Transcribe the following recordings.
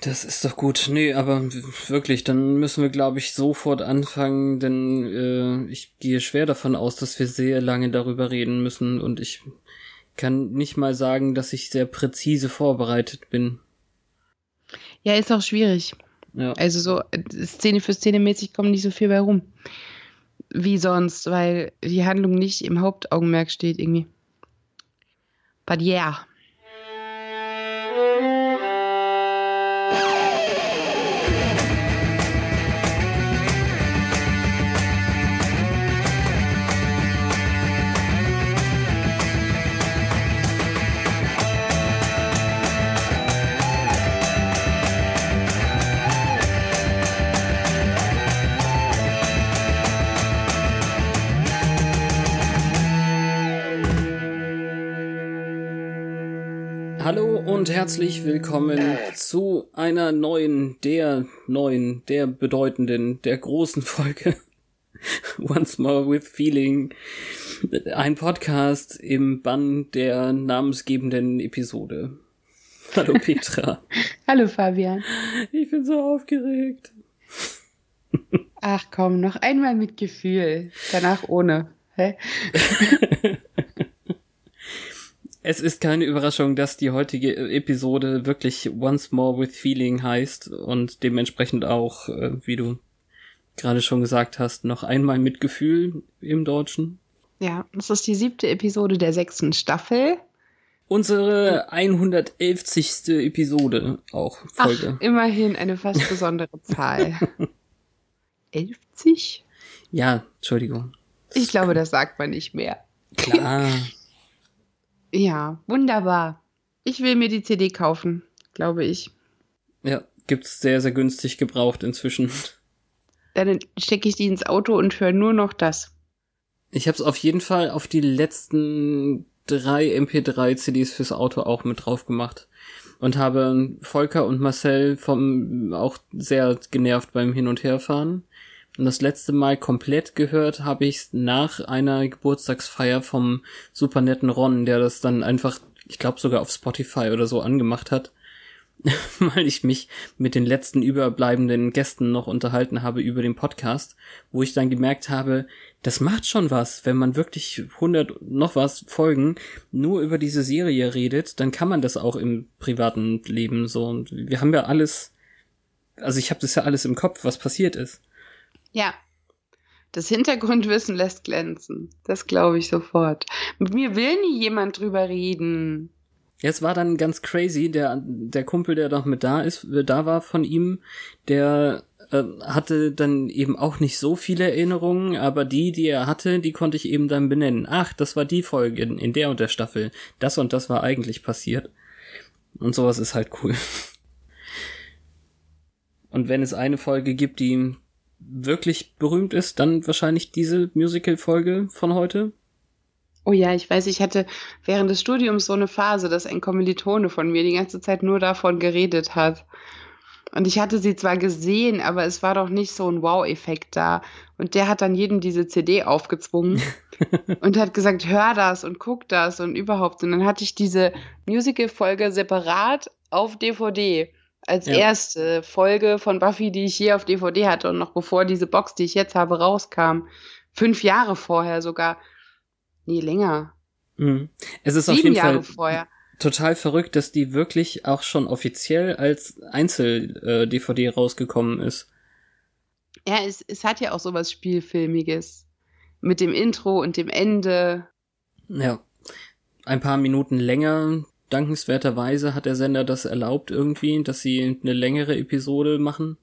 Das ist doch gut. Nee, aber wirklich, dann müssen wir, glaube ich, sofort anfangen, denn äh, ich gehe schwer davon aus, dass wir sehr lange darüber reden müssen und ich kann nicht mal sagen, dass ich sehr präzise vorbereitet bin. Ja, ist auch schwierig. Ja. Also so Szene für Szene mäßig kommt nicht so viel bei rum. Wie sonst, weil die Handlung nicht im Hauptaugenmerk steht irgendwie. But yeah. Und herzlich willkommen zu einer neuen, der neuen, der bedeutenden, der großen Folge Once More with Feeling. Ein Podcast im Bann der namensgebenden Episode. Hallo Petra. Hallo Fabian. Ich bin so aufgeregt. Ach komm, noch einmal mit Gefühl, danach ohne. Hä? Es ist keine Überraschung, dass die heutige Episode wirklich Once More with Feeling heißt und dementsprechend auch, äh, wie du gerade schon gesagt hast, noch einmal mit Gefühl im Deutschen. Ja, das ist die siebte Episode der sechsten Staffel. Unsere 111. Episode auch Folge. Ach, immerhin eine fast besondere Zahl. 11? Ja, Entschuldigung. Ich glaube, das sagt man nicht mehr. Klar. Ja, wunderbar. Ich will mir die CD kaufen, glaube ich. Ja, gibt's sehr, sehr günstig gebraucht inzwischen. Dann stecke ich die ins Auto und höre nur noch das. Ich habe es auf jeden Fall auf die letzten drei MP3 CDs fürs Auto auch mit drauf gemacht und habe Volker und Marcel vom auch sehr genervt beim Hin und Herfahren. Und das letzte Mal komplett gehört habe ich nach einer Geburtstagsfeier vom super netten Ron, der das dann einfach, ich glaube sogar auf Spotify oder so angemacht hat, weil ich mich mit den letzten überbleibenden Gästen noch unterhalten habe über den Podcast, wo ich dann gemerkt habe, das macht schon was, wenn man wirklich 100 noch was Folgen nur über diese Serie redet, dann kann man das auch im privaten Leben so und wir haben ja alles also ich habe das ja alles im Kopf, was passiert ist. Ja. Das Hintergrundwissen lässt glänzen. Das glaube ich sofort. Mit mir will nie jemand drüber reden. Es war dann ganz crazy. Der, der Kumpel, der noch mit da ist, da war von ihm, der äh, hatte dann eben auch nicht so viele Erinnerungen, aber die, die er hatte, die konnte ich eben dann benennen. Ach, das war die Folge in, in der und der Staffel. Das und das war eigentlich passiert. Und sowas ist halt cool. Und wenn es eine Folge gibt, die wirklich berühmt ist, dann wahrscheinlich diese Musical-Folge von heute. Oh ja, ich weiß, ich hatte während des Studiums so eine Phase, dass ein Kommilitone von mir die ganze Zeit nur davon geredet hat. Und ich hatte sie zwar gesehen, aber es war doch nicht so ein Wow-Effekt da. Und der hat dann jedem diese CD aufgezwungen und hat gesagt, hör das und guck das und überhaupt. Und dann hatte ich diese Musical-Folge separat auf DVD als ja. erste Folge von Buffy, die ich je auf DVD hatte und noch bevor diese Box, die ich jetzt habe, rauskam. Fünf Jahre vorher sogar. Nee, länger. Mhm. Es ist Sieben auf jeden Jahre Fall vorher. total verrückt, dass die wirklich auch schon offiziell als Einzel-DVD äh, rausgekommen ist. Ja, es, es hat ja auch sowas Spielfilmiges. Mit dem Intro und dem Ende. Ja. Ein paar Minuten länger, dankenswerterweise hat der Sender das erlaubt irgendwie, dass sie eine längere Episode machen.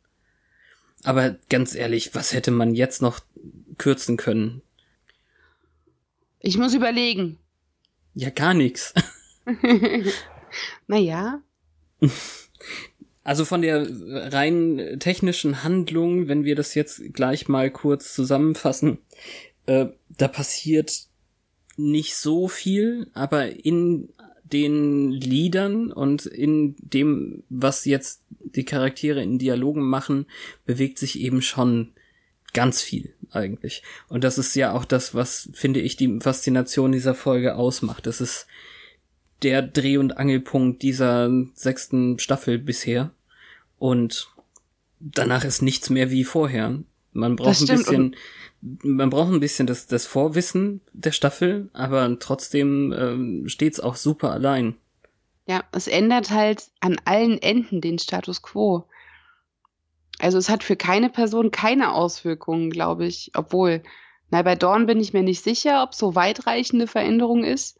Aber ganz ehrlich, was hätte man jetzt noch kürzen können? Ich muss überlegen. Ja, gar nichts. naja. Also von der rein technischen Handlung, wenn wir das jetzt gleich mal kurz zusammenfassen, äh, da passiert nicht so viel, aber in den Liedern und in dem, was jetzt die Charaktere in Dialogen machen, bewegt sich eben schon ganz viel eigentlich. Und das ist ja auch das, was, finde ich, die Faszination dieser Folge ausmacht. Das ist der Dreh- und Angelpunkt dieser sechsten Staffel bisher. Und danach ist nichts mehr wie vorher. Man braucht ein bisschen, man braucht ein bisschen das, das Vorwissen der Staffel, aber trotzdem ähm, steht's auch super allein. Ja, es ändert halt an allen Enden den Status quo. Also es hat für keine Person keine Auswirkungen, glaube ich. Obwohl, na, bei Dawn bin ich mir nicht sicher, ob so weitreichende Veränderung ist.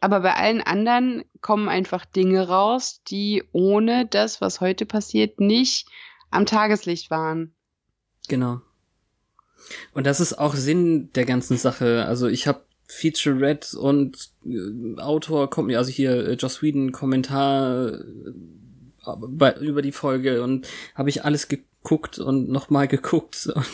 Aber bei allen anderen kommen einfach Dinge raus, die ohne das, was heute passiert, nicht am Tageslicht waren. Genau. Und das ist auch Sinn der ganzen Sache. Also ich habe Featurette und äh, Autor kommt mir, also hier äh, Joss Whedon Kommentar äh, bei, über die Folge und habe ich alles geguckt und nochmal geguckt. Und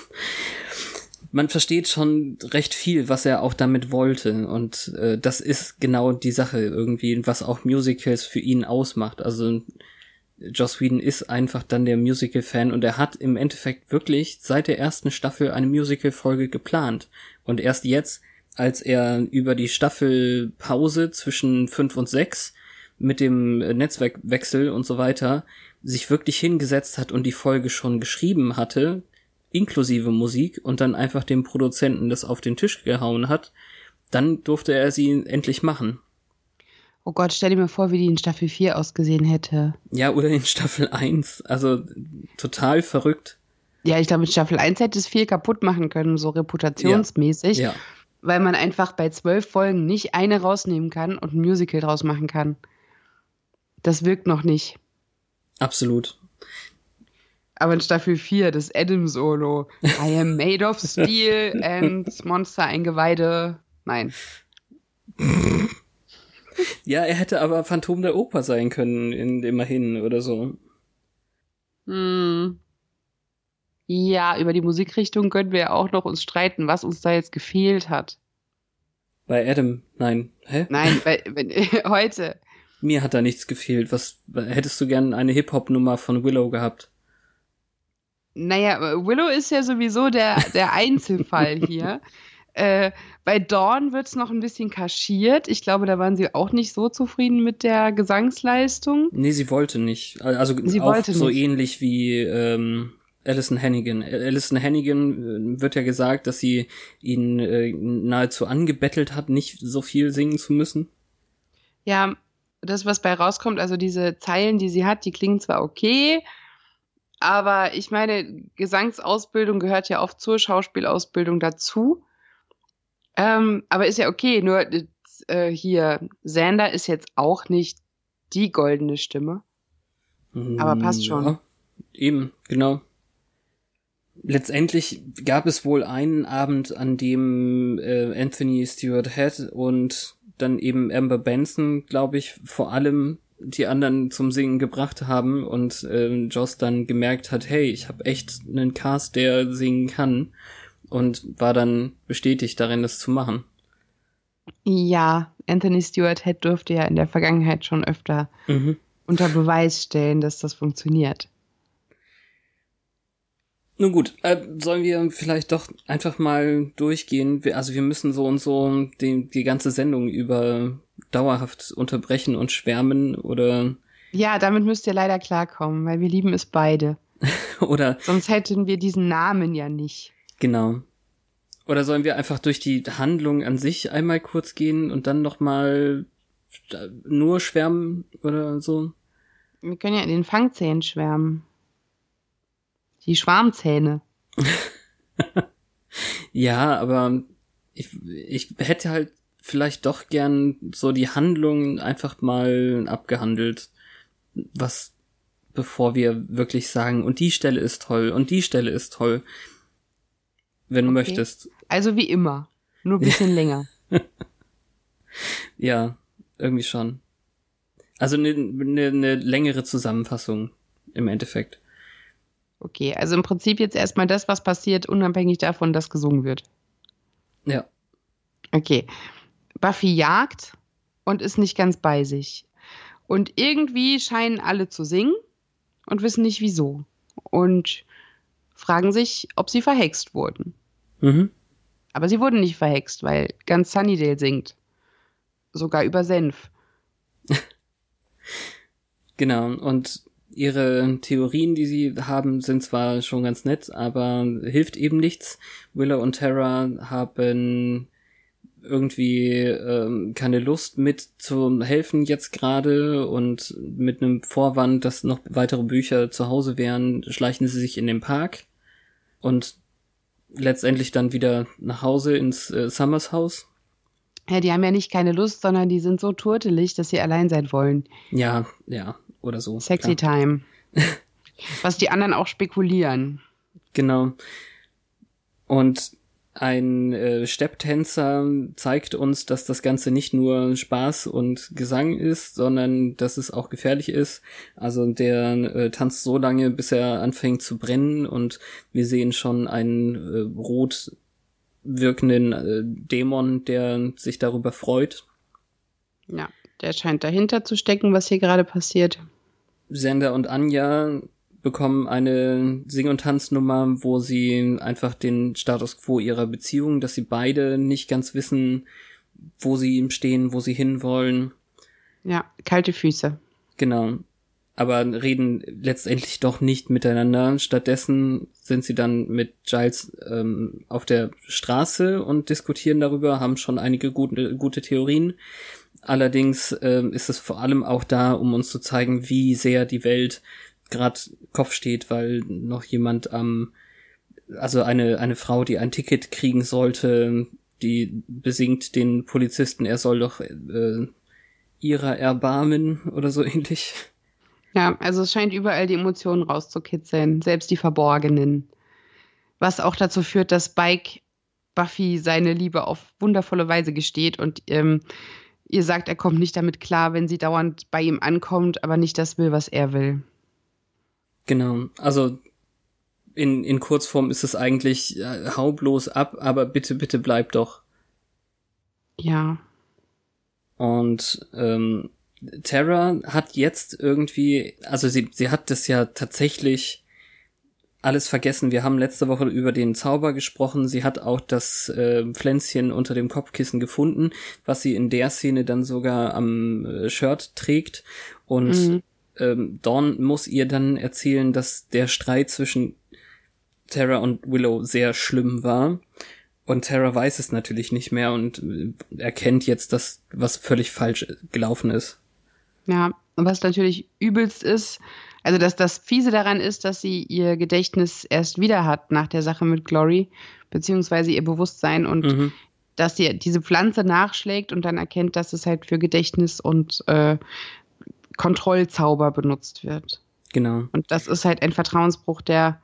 man versteht schon recht viel, was er auch damit wollte. Und äh, das ist genau die Sache irgendwie, was auch Musicals für ihn ausmacht. Also Joss Whedon ist einfach dann der Musical-Fan und er hat im Endeffekt wirklich seit der ersten Staffel eine Musical-Folge geplant. Und erst jetzt, als er über die Staffelpause zwischen fünf und sechs mit dem Netzwerkwechsel und so weiter sich wirklich hingesetzt hat und die Folge schon geschrieben hatte, inklusive Musik, und dann einfach dem Produzenten das auf den Tisch gehauen hat, dann durfte er sie endlich machen. Oh Gott, stell dir mal vor, wie die in Staffel 4 ausgesehen hätte. Ja, oder in Staffel 1. Also total verrückt. Ja, ich glaube, in Staffel 1 hätte es viel kaputt machen können, so reputationsmäßig. Ja. ja. Weil man einfach bei zwölf Folgen nicht eine rausnehmen kann und ein Musical draus machen kann. Das wirkt noch nicht. Absolut. Aber in Staffel 4, das Adam-Solo. I am made of steel and Monster Eingeweide. Nein. Ja, er hätte aber Phantom der Oper sein können, in, immerhin oder so. Hm. Ja, über die Musikrichtung können wir ja auch noch uns streiten, was uns da jetzt gefehlt hat. Bei Adam, nein. Hä? Nein, bei, wenn, heute. Mir hat da nichts gefehlt. Was hättest du gern eine Hip-Hop-Nummer von Willow gehabt? Naja, Willow ist ja sowieso der, der Einzelfall hier. Äh, bei Dawn wird es noch ein bisschen kaschiert. Ich glaube, da waren sie auch nicht so zufrieden mit der Gesangsleistung. Nee, sie wollte nicht. Also sie auch so nicht. ähnlich wie ähm, Alison Hannigan. Alison Hannigan äh, wird ja gesagt, dass sie ihn äh, nahezu angebettelt hat, nicht so viel singen zu müssen. Ja, das, was bei rauskommt, also diese Zeilen, die sie hat, die klingen zwar okay, aber ich meine, Gesangsausbildung gehört ja oft zur Schauspielausbildung dazu. Ähm, aber ist ja okay, nur äh, hier, Sander ist jetzt auch nicht die goldene Stimme. Aber passt schon. Ja, eben, genau. Letztendlich gab es wohl einen Abend, an dem äh, Anthony Stewart Head und dann eben Amber Benson, glaube ich, vor allem die anderen zum Singen gebracht haben und äh, Joss dann gemerkt hat, hey, ich habe echt einen Cast, der singen kann und war dann bestätigt darin, das zu machen. Ja, Anthony Stewart Head durfte ja in der Vergangenheit schon öfter mhm. unter Beweis stellen, dass das funktioniert. Nun gut, äh, sollen wir vielleicht doch einfach mal durchgehen? Also wir müssen so und so die, die ganze Sendung über dauerhaft unterbrechen und schwärmen oder. Ja, damit müsst ihr leider klarkommen, weil wir lieben es beide. oder. Sonst hätten wir diesen Namen ja nicht. Genau. Oder sollen wir einfach durch die Handlung an sich einmal kurz gehen und dann nochmal nur schwärmen oder so? Wir können ja in den Fangzähnen schwärmen. Die Schwarmzähne. ja, aber ich, ich hätte halt vielleicht doch gern so die Handlung einfach mal abgehandelt. Was, bevor wir wirklich sagen, und die Stelle ist toll, und die Stelle ist toll wenn du okay. möchtest. Also wie immer, nur ein bisschen länger. Ja, irgendwie schon. Also eine ne, ne längere Zusammenfassung im Endeffekt. Okay, also im Prinzip jetzt erstmal das, was passiert, unabhängig davon, dass gesungen wird. Ja. Okay. Buffy jagt und ist nicht ganz bei sich. Und irgendwie scheinen alle zu singen und wissen nicht wieso. Und fragen sich, ob sie verhext wurden. Mhm. Aber sie wurden nicht verhext, weil ganz Sunnydale singt. Sogar über Senf. genau, und ihre Theorien, die sie haben, sind zwar schon ganz nett, aber hilft eben nichts. Willow und Tara haben irgendwie ähm, keine Lust mit zu helfen jetzt gerade und mit einem Vorwand, dass noch weitere Bücher zu Hause wären, schleichen sie sich in den Park und letztendlich dann wieder nach Hause ins äh, Summers Haus. Ja, die haben ja nicht keine Lust, sondern die sind so turtelig, dass sie allein sein wollen. Ja, ja, oder so. Sexy klar. Time. Was die anderen auch spekulieren. Genau. Und ein äh, Stepptänzer zeigt uns, dass das Ganze nicht nur Spaß und Gesang ist, sondern dass es auch gefährlich ist. Also der äh, tanzt so lange, bis er anfängt zu brennen und wir sehen schon einen äh, rot wirkenden äh, Dämon, der sich darüber freut. Ja, der scheint dahinter zu stecken, was hier gerade passiert. Sender und Anja bekommen eine Sing- und Tanznummer, wo sie einfach den Status quo ihrer Beziehung, dass sie beide nicht ganz wissen, wo sie stehen, wo sie hinwollen. Ja, kalte Füße. Genau. Aber reden letztendlich doch nicht miteinander. Stattdessen sind sie dann mit Giles ähm, auf der Straße und diskutieren darüber, haben schon einige gute, gute Theorien. Allerdings ähm, ist es vor allem auch da, um uns zu zeigen, wie sehr die Welt gerade Kopf steht, weil noch jemand am, ähm, also eine, eine Frau, die ein Ticket kriegen sollte, die besingt den Polizisten, er soll doch äh, ihrer erbarmen oder so ähnlich. Ja, also es scheint überall die Emotionen rauszukitzeln, selbst die verborgenen. Was auch dazu führt, dass Spike Buffy seine Liebe auf wundervolle Weise gesteht und ähm, ihr sagt, er kommt nicht damit klar, wenn sie dauernd bei ihm ankommt, aber nicht das will, was er will. Genau, also in, in Kurzform ist es eigentlich, äh, hau bloß ab, aber bitte, bitte bleib doch. Ja. Und ähm, Terra hat jetzt irgendwie, also sie, sie hat das ja tatsächlich alles vergessen. Wir haben letzte Woche über den Zauber gesprochen. Sie hat auch das äh, Pflänzchen unter dem Kopfkissen gefunden, was sie in der Szene dann sogar am äh, Shirt trägt. Und mhm ähm, Dawn muss ihr dann erzählen, dass der Streit zwischen Tara und Willow sehr schlimm war. Und Tara weiß es natürlich nicht mehr und äh, erkennt jetzt, dass was völlig falsch gelaufen ist. Ja, was natürlich übelst ist, also dass das Fiese daran ist, dass sie ihr Gedächtnis erst wieder hat nach der Sache mit Glory, beziehungsweise ihr Bewusstsein und mhm. dass sie diese Pflanze nachschlägt und dann erkennt, dass es halt für Gedächtnis und äh, Kontrollzauber benutzt wird. Genau. Und das ist halt ein Vertrauensbruch, der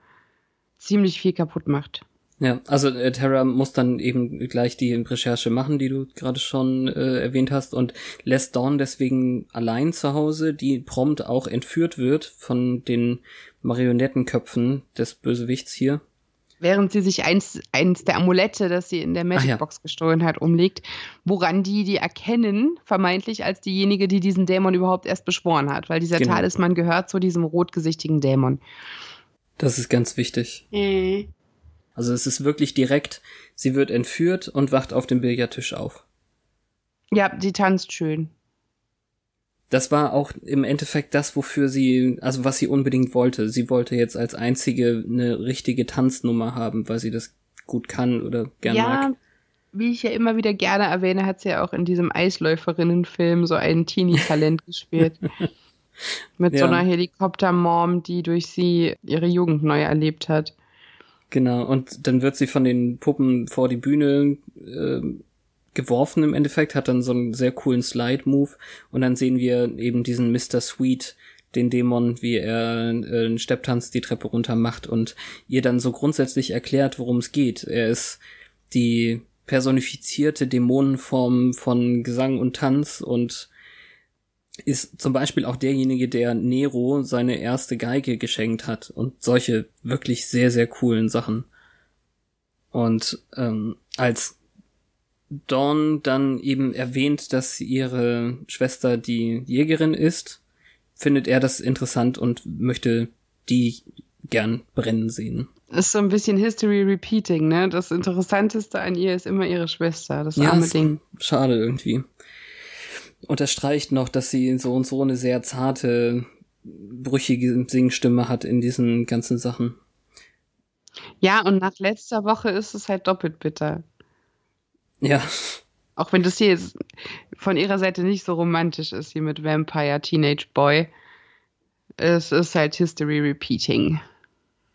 ziemlich viel kaputt macht. Ja, also äh, Terra muss dann eben gleich die Recherche machen, die du gerade schon äh, erwähnt hast, und lässt Dawn deswegen allein zu Hause, die prompt auch entführt wird von den Marionettenköpfen des Bösewichts hier während sie sich eins, eins der Amulette, das sie in der Magicbox ja. gestohlen hat, umlegt, woran die die erkennen, vermeintlich als diejenige, die diesen Dämon überhaupt erst beschworen hat, weil dieser genau. Talisman gehört zu diesem rotgesichtigen Dämon. Das ist ganz wichtig. Mhm. Also es ist wirklich direkt, sie wird entführt und wacht auf dem Billardtisch auf. Ja, sie tanzt schön das war auch im Endeffekt das, wofür sie, also was sie unbedingt wollte. Sie wollte jetzt als einzige eine richtige Tanznummer haben, weil sie das gut kann oder gerne ja, mag. Wie ich ja immer wieder gerne erwähne, hat sie ja auch in diesem Eisläuferinnenfilm so ein Teenie-Talent gespielt. Mit ja. so einer Helikopter-Mom, die durch sie ihre Jugend neu erlebt hat. Genau, und dann wird sie von den Puppen vor die Bühne äh, geworfen im Endeffekt, hat dann so einen sehr coolen Slide-Move und dann sehen wir eben diesen Mr. Sweet, den Dämon, wie er äh, einen Stepptanz die Treppe runter macht und ihr dann so grundsätzlich erklärt, worum es geht. Er ist die personifizierte Dämonenform von Gesang und Tanz und ist zum Beispiel auch derjenige, der Nero seine erste Geige geschenkt hat und solche wirklich sehr, sehr coolen Sachen. Und ähm, als Dawn dann eben erwähnt, dass ihre Schwester die Jägerin ist, findet er das interessant und möchte die gern brennen sehen. Ist so ein bisschen History Repeating, ne? Das Interessanteste an ihr ist immer ihre Schwester, das ja, arme Ding. Schade irgendwie. Unterstreicht noch, dass sie so und so eine sehr zarte, brüchige Singstimme hat in diesen ganzen Sachen. Ja, und nach letzter Woche ist es halt doppelt bitter. Ja. Auch wenn das hier jetzt von ihrer Seite nicht so romantisch ist, hier mit Vampire Teenage Boy. Es ist halt History Repeating.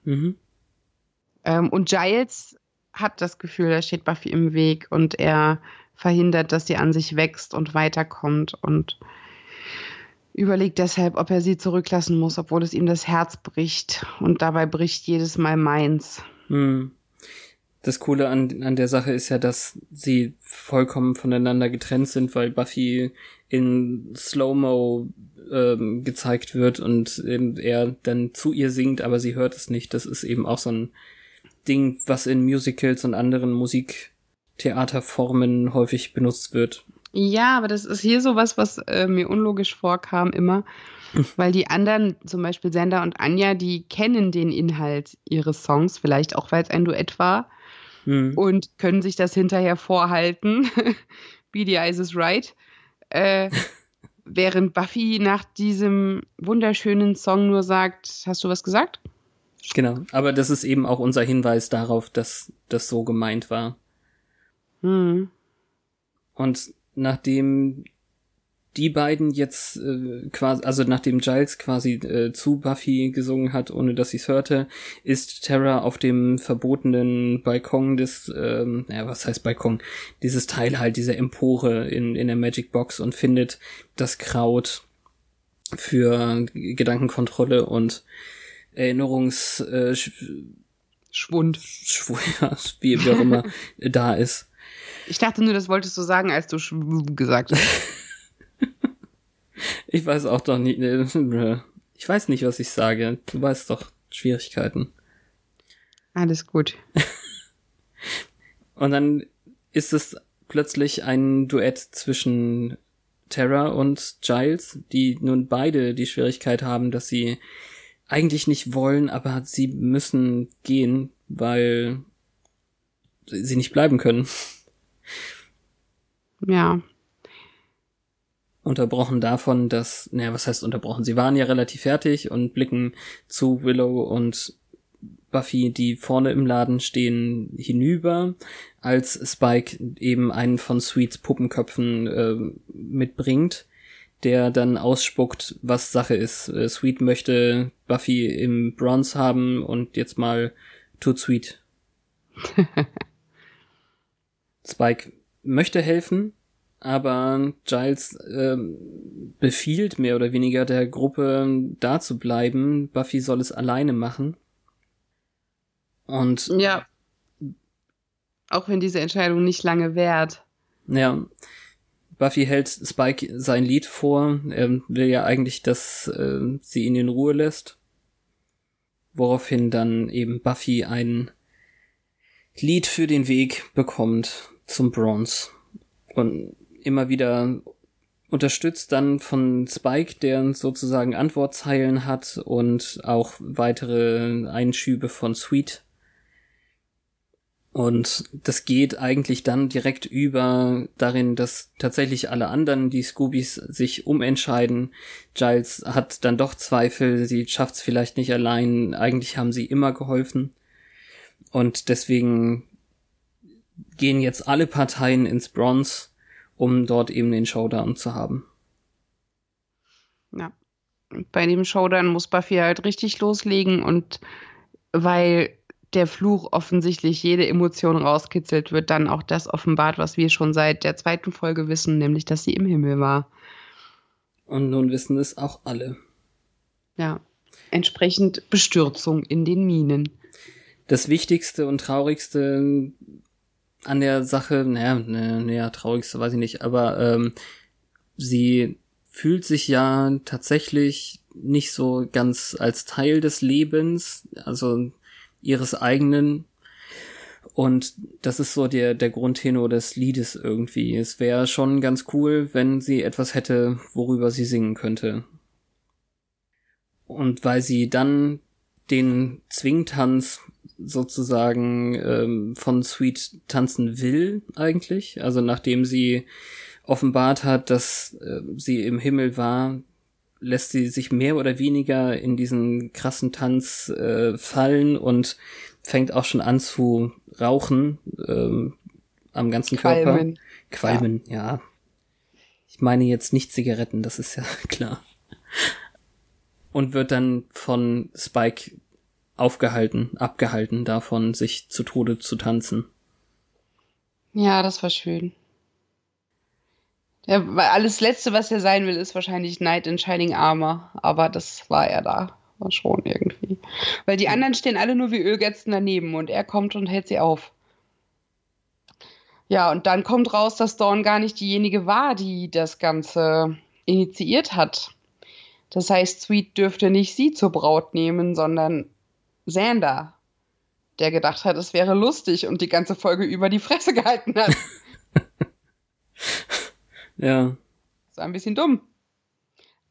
Mhm. Ähm, und Giles hat das Gefühl, da steht Buffy im Weg und er verhindert, dass sie an sich wächst und weiterkommt und überlegt deshalb, ob er sie zurücklassen muss, obwohl es ihm das Herz bricht. Und dabei bricht jedes Mal meins. Hm. Das Coole an, an der Sache ist ja, dass sie vollkommen voneinander getrennt sind, weil Buffy in Slow-Mo ähm, gezeigt wird und er dann zu ihr singt, aber sie hört es nicht. Das ist eben auch so ein Ding, was in Musicals und anderen Musiktheaterformen häufig benutzt wird. Ja, aber das ist hier sowas, was äh, mir unlogisch vorkam immer, weil die anderen, zum Beispiel Sender und Anja, die kennen den Inhalt ihres Songs, vielleicht auch, weil es ein Duett war, hm. und können sich das hinterher vorhalten. Beady Eyes is right. Äh, während Buffy nach diesem wunderschönen Song nur sagt, hast du was gesagt? Genau, aber das ist eben auch unser Hinweis darauf, dass das so gemeint war. Hm. Und nachdem die beiden jetzt äh, quasi, also nachdem Giles quasi äh, zu Buffy gesungen hat, ohne dass sie es hörte, ist Terra auf dem verbotenen Balkon des, ähm, naja, was heißt Balkon? Dieses Teil halt, diese Empore in, in der Magic Box und findet das Kraut für Gedankenkontrolle und Erinnerungs äh, Schwund. Schwund, ja, wie, wie auch immer da ist. Ich dachte nur, das wolltest du sagen, als du gesagt hast. ich weiß auch doch nicht. Ich weiß nicht, was ich sage. Du weißt doch Schwierigkeiten. Alles gut. Und dann ist es plötzlich ein Duett zwischen Terra und Giles, die nun beide die Schwierigkeit haben, dass sie eigentlich nicht wollen, aber sie müssen gehen, weil sie nicht bleiben können. Ja. Unterbrochen davon, dass, naja, was heißt unterbrochen? Sie waren ja relativ fertig und blicken zu Willow und Buffy, die vorne im Laden stehen, hinüber, als Spike eben einen von Sweets Puppenköpfen äh, mitbringt, der dann ausspuckt, was Sache ist. Äh, Sweet möchte Buffy im Bronze haben und jetzt mal tut Sweet. Spike möchte helfen, aber Giles äh, befiehlt mehr oder weniger der Gruppe da zu bleiben. Buffy soll es alleine machen. Und ja, auch wenn diese Entscheidung nicht lange währt. Ja, Buffy hält Spike sein Lied vor. Er will ja eigentlich, dass äh, sie ihn in Ruhe lässt. Woraufhin dann eben Buffy ein Lied für den Weg bekommt zum Bronze. Und immer wieder unterstützt dann von Spike, der sozusagen Antwortzeilen hat und auch weitere Einschübe von Sweet. Und das geht eigentlich dann direkt über darin, dass tatsächlich alle anderen, die Scoobies, sich umentscheiden. Giles hat dann doch Zweifel, sie schafft's vielleicht nicht allein. Eigentlich haben sie immer geholfen. Und deswegen gehen jetzt alle Parteien ins Bronze um dort eben den Showdown zu haben. Ja. Bei dem Showdown muss Buffy halt richtig loslegen und weil der Fluch offensichtlich jede Emotion rauskitzelt, wird dann auch das offenbart, was wir schon seit der zweiten Folge wissen, nämlich dass sie im Himmel war. Und nun wissen es auch alle. Ja. Entsprechend Bestürzung in den Minen. Das Wichtigste und Traurigste an der Sache, naja, naja, traurigste weiß ich nicht, aber ähm, sie fühlt sich ja tatsächlich nicht so ganz als Teil des Lebens, also ihres eigenen. Und das ist so der, der Grundtenor des Liedes irgendwie. Es wäre schon ganz cool, wenn sie etwas hätte, worüber sie singen könnte. Und weil sie dann den Zwingtanz sozusagen ähm, von Sweet tanzen will eigentlich, also nachdem sie offenbart hat, dass äh, sie im Himmel war, lässt sie sich mehr oder weniger in diesen krassen Tanz äh, fallen und fängt auch schon an zu rauchen ähm, am ganzen Qualmen. Körper. Qualmen, ja. ja. Ich meine jetzt nicht Zigaretten, das ist ja klar. Und wird dann von Spike aufgehalten, abgehalten davon, sich zu Tode zu tanzen. Ja, das war schön. Ja, weil alles Letzte, was er sein will, ist wahrscheinlich Knight in Shining Armor. Aber das war er da. War schon irgendwie. Weil die anderen stehen alle nur wie Ölgätzen daneben und er kommt und hält sie auf. Ja, und dann kommt raus, dass Dawn gar nicht diejenige war, die das Ganze initiiert hat. Das heißt, Sweet dürfte nicht sie zur Braut nehmen, sondern Xander, der gedacht hat, es wäre lustig und die ganze Folge über die Fresse gehalten hat. Ja. Das war ein bisschen dumm.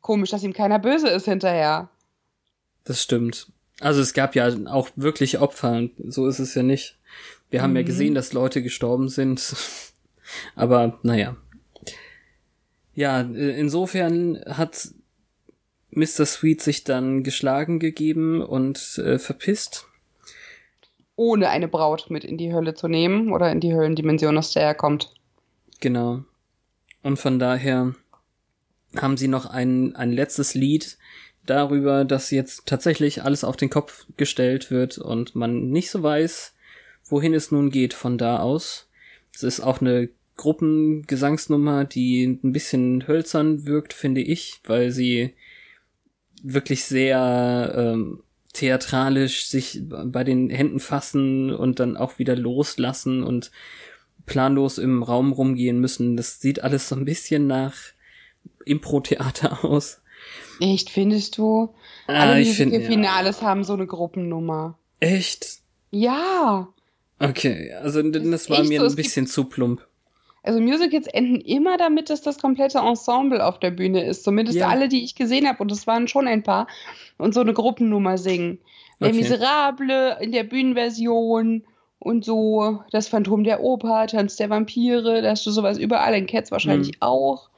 Komisch, dass ihm keiner böse ist hinterher. Das stimmt. Also es gab ja auch wirklich Opfer, so ist es ja nicht. Wir haben mhm. ja gesehen, dass Leute gestorben sind. Aber naja. Ja, insofern hat Mr. Sweet sich dann geschlagen gegeben und äh, verpisst. Ohne eine Braut mit in die Hölle zu nehmen oder in die Höllendimension, aus der er kommt. Genau. Und von daher haben sie noch ein, ein letztes Lied darüber, dass jetzt tatsächlich alles auf den Kopf gestellt wird und man nicht so weiß, wohin es nun geht von da aus. Es ist auch eine Gruppengesangsnummer, die ein bisschen hölzern wirkt, finde ich, weil sie wirklich sehr ähm, theatralisch sich bei den Händen fassen und dann auch wieder loslassen und planlos im Raum rumgehen müssen. Das sieht alles so ein bisschen nach Impro-Theater aus. Echt, findest du? Ah, Alle Musical-Finales ja. haben so eine Gruppennummer. Echt? Ja. Okay, also das, das war mir so, ein bisschen zu plump. Also Musicals enden immer damit, dass das komplette Ensemble auf der Bühne ist. Zumindest ja. alle, die ich gesehen habe, und es waren schon ein paar, und so eine Gruppennummer singen. Okay. Les Miserable in der Bühnenversion und so das Phantom der Oper, Tanz der Vampire, da hast du sowas überall in Cats wahrscheinlich hm. auch.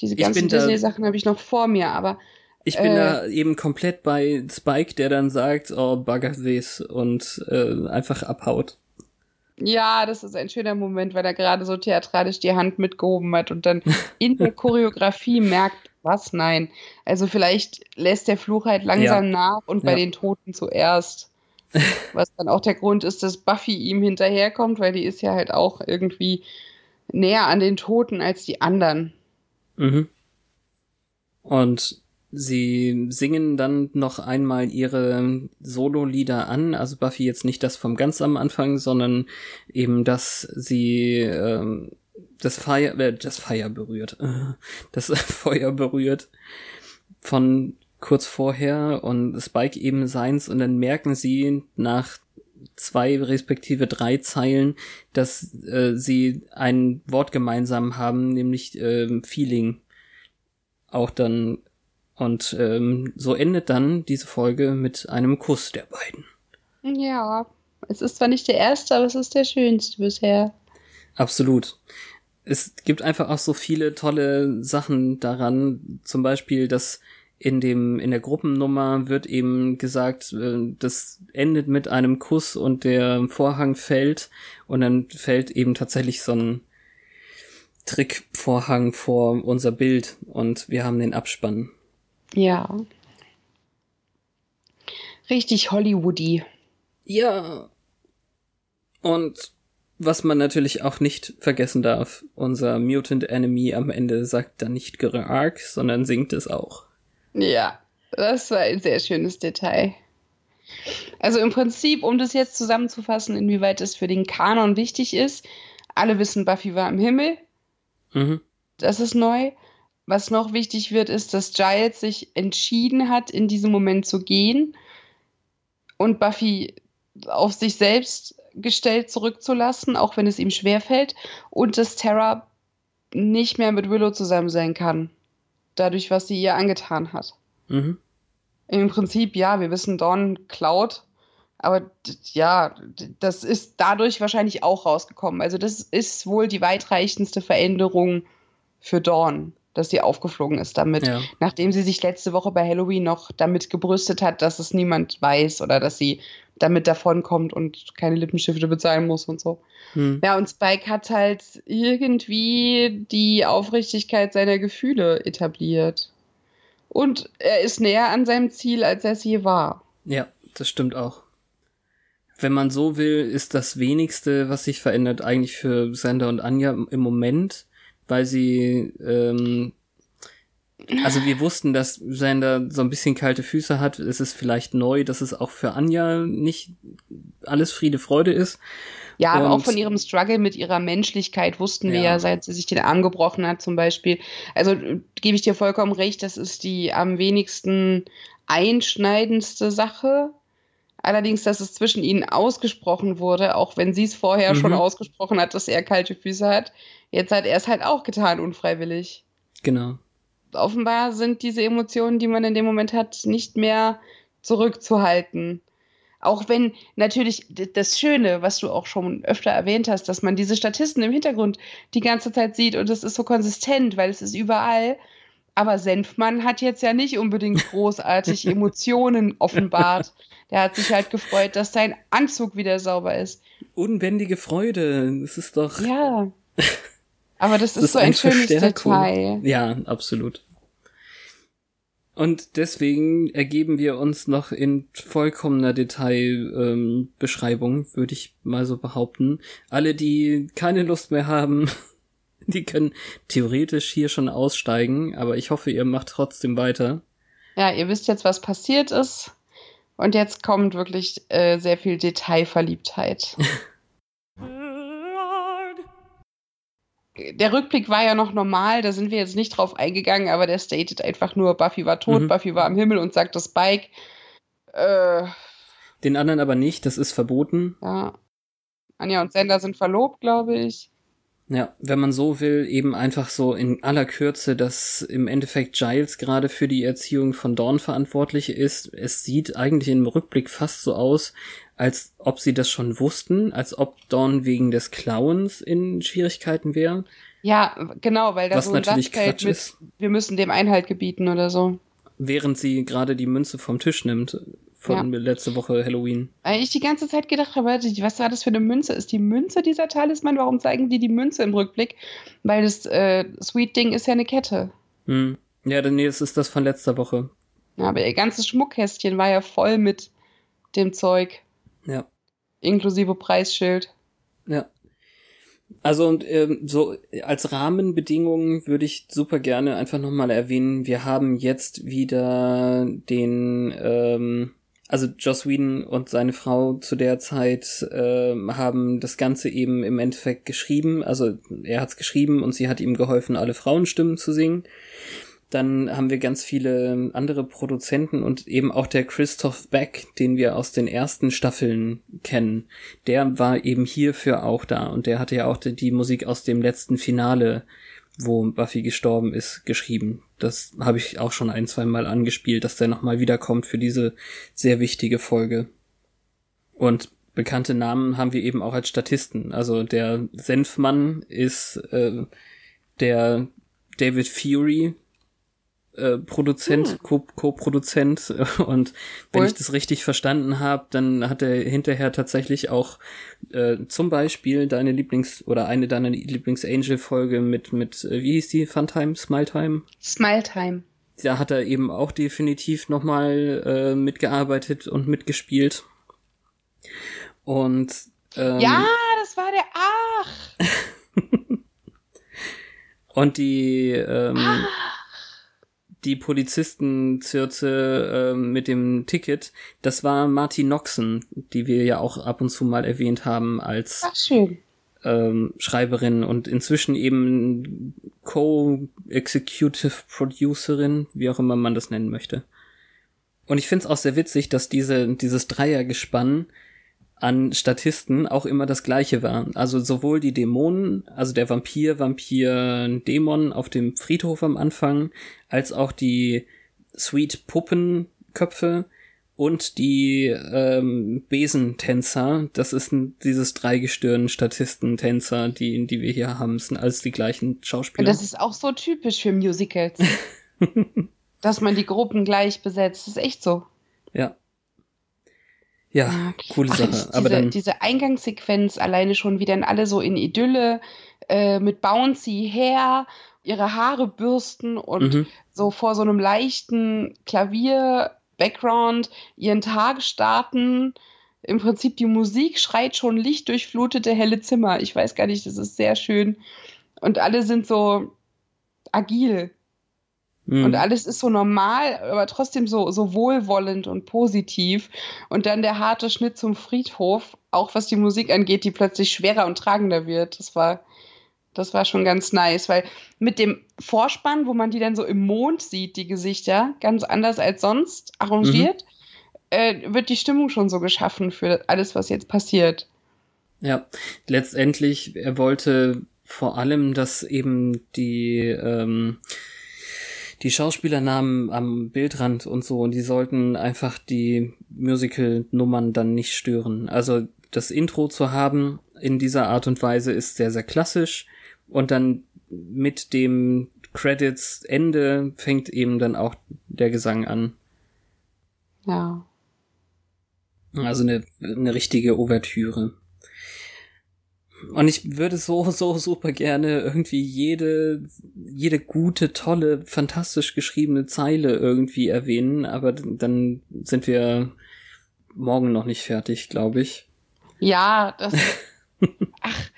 Diese ganzen Disney-Sachen habe ich noch vor mir, aber ich bin äh, da eben komplett bei Spike, der dann sagt, oh, bugger this und äh, einfach abhaut. Ja, das ist ein schöner Moment, weil er gerade so theatralisch die Hand mitgehoben hat und dann in der Choreografie merkt, was? Nein. Also vielleicht lässt der Fluch halt langsam ja. nach und bei ja. den Toten zuerst. Was dann auch der Grund ist, dass Buffy ihm hinterherkommt, weil die ist ja halt auch irgendwie näher an den Toten als die anderen. Mhm. Und sie singen dann noch einmal ihre Solo-Lieder an, also Buffy jetzt nicht das vom ganz am Anfang, sondern eben, dass sie ähm, das Feuer, äh, das Feuer berührt, äh, das Feuer berührt von kurz vorher und Spike eben seins und dann merken sie nach zwei respektive drei Zeilen, dass äh, sie ein Wort gemeinsam haben, nämlich ähm, Feeling. Auch dann und ähm, so endet dann diese Folge mit einem Kuss der beiden. Ja, es ist zwar nicht der erste, aber es ist der schönste bisher. Absolut. Es gibt einfach auch so viele tolle Sachen daran, zum Beispiel, dass in dem in der Gruppennummer wird eben gesagt, äh, das endet mit einem Kuss und der Vorhang fällt und dann fällt eben tatsächlich so ein Trickvorhang vor unser Bild und wir haben den Abspann. Ja. Richtig Hollywoody. Ja. Und was man natürlich auch nicht vergessen darf, unser Mutant Enemy am Ende sagt dann nicht Arc, sondern singt es auch. Ja, das war ein sehr schönes Detail. Also im Prinzip, um das jetzt zusammenzufassen, inwieweit es für den Kanon wichtig ist, alle wissen, Buffy war im Himmel. Mhm. Das ist neu. Was noch wichtig wird, ist, dass Giles sich entschieden hat, in diesem Moment zu gehen und Buffy auf sich selbst gestellt zurückzulassen, auch wenn es ihm schwerfällt, und dass Terra nicht mehr mit Willow zusammen sein kann. Dadurch, was sie ihr angetan hat. Mhm. Im Prinzip, ja, wir wissen, Dawn klaut, aber ja, das ist dadurch wahrscheinlich auch rausgekommen. Also, das ist wohl die weitreichendste Veränderung für Dawn dass sie aufgeflogen ist damit, ja. nachdem sie sich letzte Woche bei Halloween noch damit gebrüstet hat, dass es niemand weiß oder dass sie damit davonkommt und keine Lippenstifte bezahlen muss und so. Hm. Ja, und Spike hat halt irgendwie die Aufrichtigkeit seiner Gefühle etabliert. Und er ist näher an seinem Ziel, als er es je war. Ja, das stimmt auch. Wenn man so will, ist das wenigste, was sich verändert, eigentlich für Sander und Anja im Moment weil sie ähm, also wir wussten, dass Sander so ein bisschen kalte Füße hat. Es ist vielleicht neu, dass es auch für Anja nicht alles Friede, Freude ist. Ja, aber auch von ihrem Struggle mit ihrer Menschlichkeit wussten ja. wir ja, seit sie sich den Arm gebrochen hat zum Beispiel. Also gebe ich dir vollkommen recht, das ist die am wenigsten einschneidendste Sache. Allerdings, dass es zwischen ihnen ausgesprochen wurde, auch wenn sie es vorher mhm. schon ausgesprochen hat, dass er kalte Füße hat, Jetzt hat er es halt auch getan, unfreiwillig. Genau. Offenbar sind diese Emotionen, die man in dem Moment hat, nicht mehr zurückzuhalten. Auch wenn natürlich das Schöne, was du auch schon öfter erwähnt hast, dass man diese Statisten im Hintergrund die ganze Zeit sieht und es ist so konsistent, weil es ist überall. Aber Senfmann hat jetzt ja nicht unbedingt großartig Emotionen offenbart. Der hat sich halt gefreut, dass sein Anzug wieder sauber ist. Unbändige Freude. Das ist doch. Ja. Aber das, das ist, so ein, ein schönes Detail. Ja, absolut. Und deswegen ergeben wir uns noch in vollkommener Detailbeschreibung, ähm, würde ich mal so behaupten. Alle, die keine Lust mehr haben, die können theoretisch hier schon aussteigen, aber ich hoffe, ihr macht trotzdem weiter. Ja, ihr wisst jetzt, was passiert ist. Und jetzt kommt wirklich äh, sehr viel Detailverliebtheit. der Rückblick war ja noch normal, da sind wir jetzt nicht drauf eingegangen, aber der stated einfach nur, Buffy war tot, mhm. Buffy war am Himmel und sagt das Spike. Äh, Den anderen aber nicht, das ist verboten. Ja. Anja und Sender sind verlobt, glaube ich. Ja, wenn man so will, eben einfach so in aller Kürze, dass im Endeffekt Giles gerade für die Erziehung von Dawn verantwortlich ist. Es sieht eigentlich im Rückblick fast so aus, als ob sie das schon wussten, als ob Dawn wegen des Clowns in Schwierigkeiten wäre. Ja, genau, weil das so ein natürlich Satz Quatsch mit, ist. wir müssen dem Einhalt gebieten oder so. Während sie gerade die Münze vom Tisch nimmt von ja. letzte Woche Halloween. Weil ich die ganze Zeit gedacht habe, was war das für eine Münze? Ist die Münze dieser Talisman? Warum zeigen die die Münze im Rückblick? Weil das äh, Sweet Ding ist ja eine Kette. Hm. Ja, nee, das ist das von letzter Woche. Ja, aber ihr ganzes Schmuckkästchen war ja voll mit dem Zeug. Ja. Inklusive Preisschild. Ja. Also und ähm, so als Rahmenbedingungen würde ich super gerne einfach nochmal erwähnen, wir haben jetzt wieder den, ähm, also Joss Whedon und seine Frau zu der Zeit äh, haben das Ganze eben im Endeffekt geschrieben. Also er hat es geschrieben und sie hat ihm geholfen, alle Frauenstimmen zu singen. Dann haben wir ganz viele andere Produzenten und eben auch der Christoph Beck, den wir aus den ersten Staffeln kennen. Der war eben hierfür auch da und der hatte ja auch die Musik aus dem letzten Finale, wo Buffy gestorben ist, geschrieben. Das habe ich auch schon ein, zwei Mal angespielt, dass der nochmal wiederkommt für diese sehr wichtige Folge. Und bekannte Namen haben wir eben auch als Statisten. Also der Senfmann ist äh, der David Fury, äh, Produzent, hm. Co-Produzent und wenn cool. ich das richtig verstanden habe, dann hat er hinterher tatsächlich auch äh, zum Beispiel deine Lieblings- oder eine deiner Lieblings-Angel-Folge mit, mit, äh, wie hieß die, Funtime, Smiletime? Smiletime. Da hat er eben auch definitiv nochmal äh, mitgearbeitet und mitgespielt. Und ähm, Ja, das war der Ach! und die ähm, ah die Polizistenzirze äh, mit dem Ticket, das war Martin Noxon, die wir ja auch ab und zu mal erwähnt haben als ähm, Schreiberin und inzwischen eben Co-Executive Producerin, wie auch immer man das nennen möchte. Und ich finde es auch sehr witzig, dass diese, dieses Dreiergespann an Statisten auch immer das gleiche war. Also sowohl die Dämonen, also der Vampir, Vampir, Dämon auf dem Friedhof am Anfang, als auch die Sweet Puppenköpfe und die ähm, Besentänzer. Das ist ein, dieses Dreigestirn Statisten-Tänzer, die, die wir hier haben, sind alles die gleichen Schauspieler. Das ist auch so typisch für Musicals. dass man die Gruppen gleich besetzt. Das ist echt so. Ja. Ja, ja. coole Ach, Sache. Diese, Aber dann diese Eingangssequenz alleine schon, wie dann alle so in Idylle äh, mit Bouncy her ihre Haare bürsten und mhm. so vor so einem leichten Klavier-Background ihren Tag starten. Im Prinzip die Musik schreit schon lichtdurchflutete helle Zimmer. Ich weiß gar nicht, das ist sehr schön. Und alle sind so agil. Mhm. Und alles ist so normal, aber trotzdem so, so wohlwollend und positiv. Und dann der harte Schnitt zum Friedhof, auch was die Musik angeht, die plötzlich schwerer und tragender wird. Das war, das war schon ganz nice, weil mit dem Vorspann, wo man die dann so im Mond sieht, die Gesichter, ganz anders als sonst arrangiert, mhm. äh, wird die Stimmung schon so geschaffen für alles, was jetzt passiert. Ja, letztendlich, er wollte vor allem, dass eben die, ähm, die Schauspielernamen am Bildrand und so, und die sollten einfach die Musical-Nummern dann nicht stören. Also das Intro zu haben in dieser Art und Weise ist sehr, sehr klassisch. Und dann mit dem Credits Ende fängt eben dann auch der Gesang an. Ja. Also eine, eine richtige Ouvertüre. Und ich würde so, so super gerne irgendwie jede, jede gute, tolle, fantastisch geschriebene Zeile irgendwie erwähnen, aber dann sind wir morgen noch nicht fertig, glaube ich. Ja, das. Ach,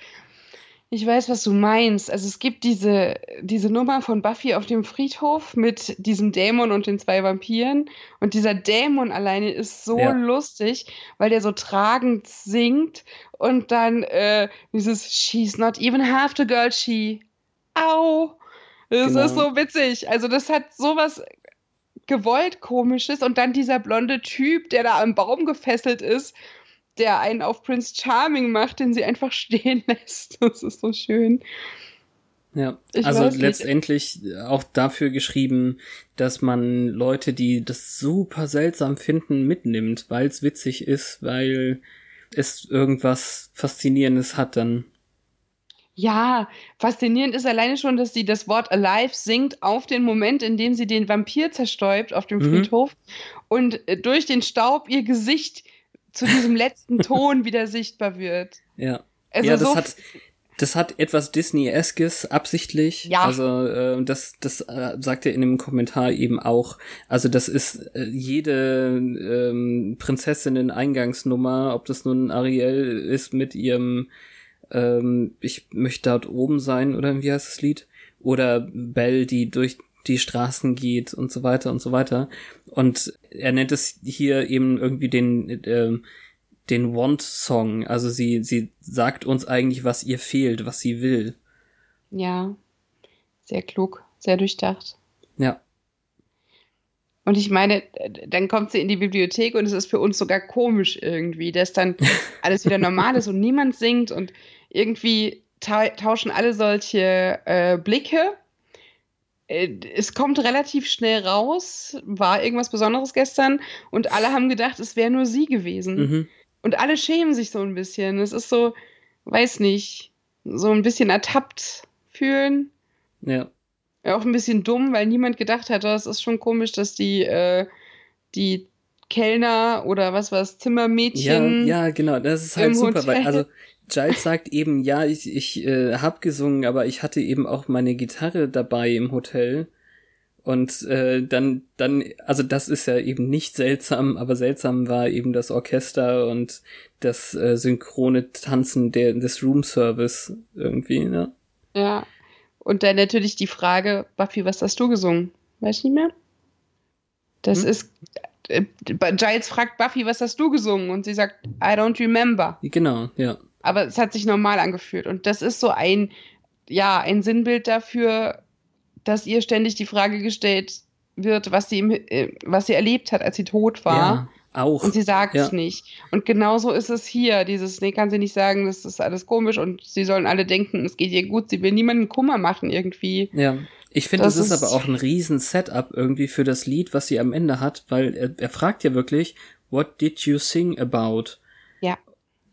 ich weiß, was du meinst. Also es gibt diese, diese Nummer von Buffy auf dem Friedhof mit diesem Dämon und den zwei Vampiren. Und dieser Dämon alleine ist so ja. lustig, weil der so tragend singt und dann äh, dieses She's not even half the girl she. Au! Das genau. ist so witzig. Also das hat sowas gewollt komisches und dann dieser blonde Typ, der da am Baum gefesselt ist der einen auf Prince Charming macht, den sie einfach stehen lässt. Das ist so schön. Ja, ich also letztendlich auch dafür geschrieben, dass man Leute, die das super seltsam finden, mitnimmt, weil es witzig ist, weil es irgendwas Faszinierendes hat dann. Ja, faszinierend ist alleine schon, dass sie das Wort Alive singt auf den Moment, in dem sie den Vampir zerstäubt auf dem mhm. Friedhof und äh, durch den Staub ihr Gesicht zu diesem letzten Ton wieder sichtbar wird. Ja. Also ja, das so hat, das hat etwas Disney-eskes absichtlich. Ja. Also äh, das, das äh, sagt er in dem Kommentar eben auch. Also das ist äh, jede ähm, Prinzessinnen-Eingangsnummer, ob das nun Ariel ist mit ihrem ähm, Ich möchte dort oben sein oder wie heißt das Lied? Oder Belle, die durch die Straßen geht und so weiter und so weiter. Und er nennt es hier eben irgendwie den, äh, den Want-Song. Also sie, sie sagt uns eigentlich, was ihr fehlt, was sie will. Ja, sehr klug, sehr durchdacht. Ja. Und ich meine, dann kommt sie in die Bibliothek und es ist für uns sogar komisch irgendwie, dass dann alles wieder normal ist und niemand singt und irgendwie ta tauschen alle solche äh, Blicke es kommt relativ schnell raus, war irgendwas Besonderes gestern und alle haben gedacht, es wäre nur sie gewesen. Mhm. Und alle schämen sich so ein bisschen. Es ist so, weiß nicht, so ein bisschen ertappt fühlen. Ja. auch ein bisschen dumm, weil niemand gedacht hat, das ist schon komisch, dass die, äh, die Kellner oder was war es, Zimmermädchen. Ja, ja, genau, das ist halt super, weil, also Giles sagt eben, ja, ich, ich äh, hab gesungen, aber ich hatte eben auch meine Gitarre dabei im Hotel. Und äh, dann, dann, also das ist ja eben nicht seltsam, aber seltsam war eben das Orchester und das äh, synchrone Tanzen der, des Room Service irgendwie, ne? Ja. Und dann natürlich die Frage, Buffy, was hast du gesungen? Weiß nicht mehr? Das hm? ist äh, Giles fragt Buffy, was hast du gesungen? Und sie sagt, I don't remember. Genau, ja. Aber es hat sich normal angefühlt. Und das ist so ein, ja, ein Sinnbild dafür, dass ihr ständig die Frage gestellt wird, was sie, im, äh, was sie erlebt hat, als sie tot war. Ja, auch. Und sie sagt Ja. es nicht. Und genauso ist es hier. Dieses, nee, kann sie nicht sagen, das ist alles komisch und sie sollen alle denken, es geht ihr gut. Sie will niemanden Kummer machen irgendwie. Ja. Ich finde, das Das ist, ist- aber auch ein riesen Setup irgendwie für das Lied, was sie am Ende hat, weil er, er fragt ja wirklich, what did you sing about?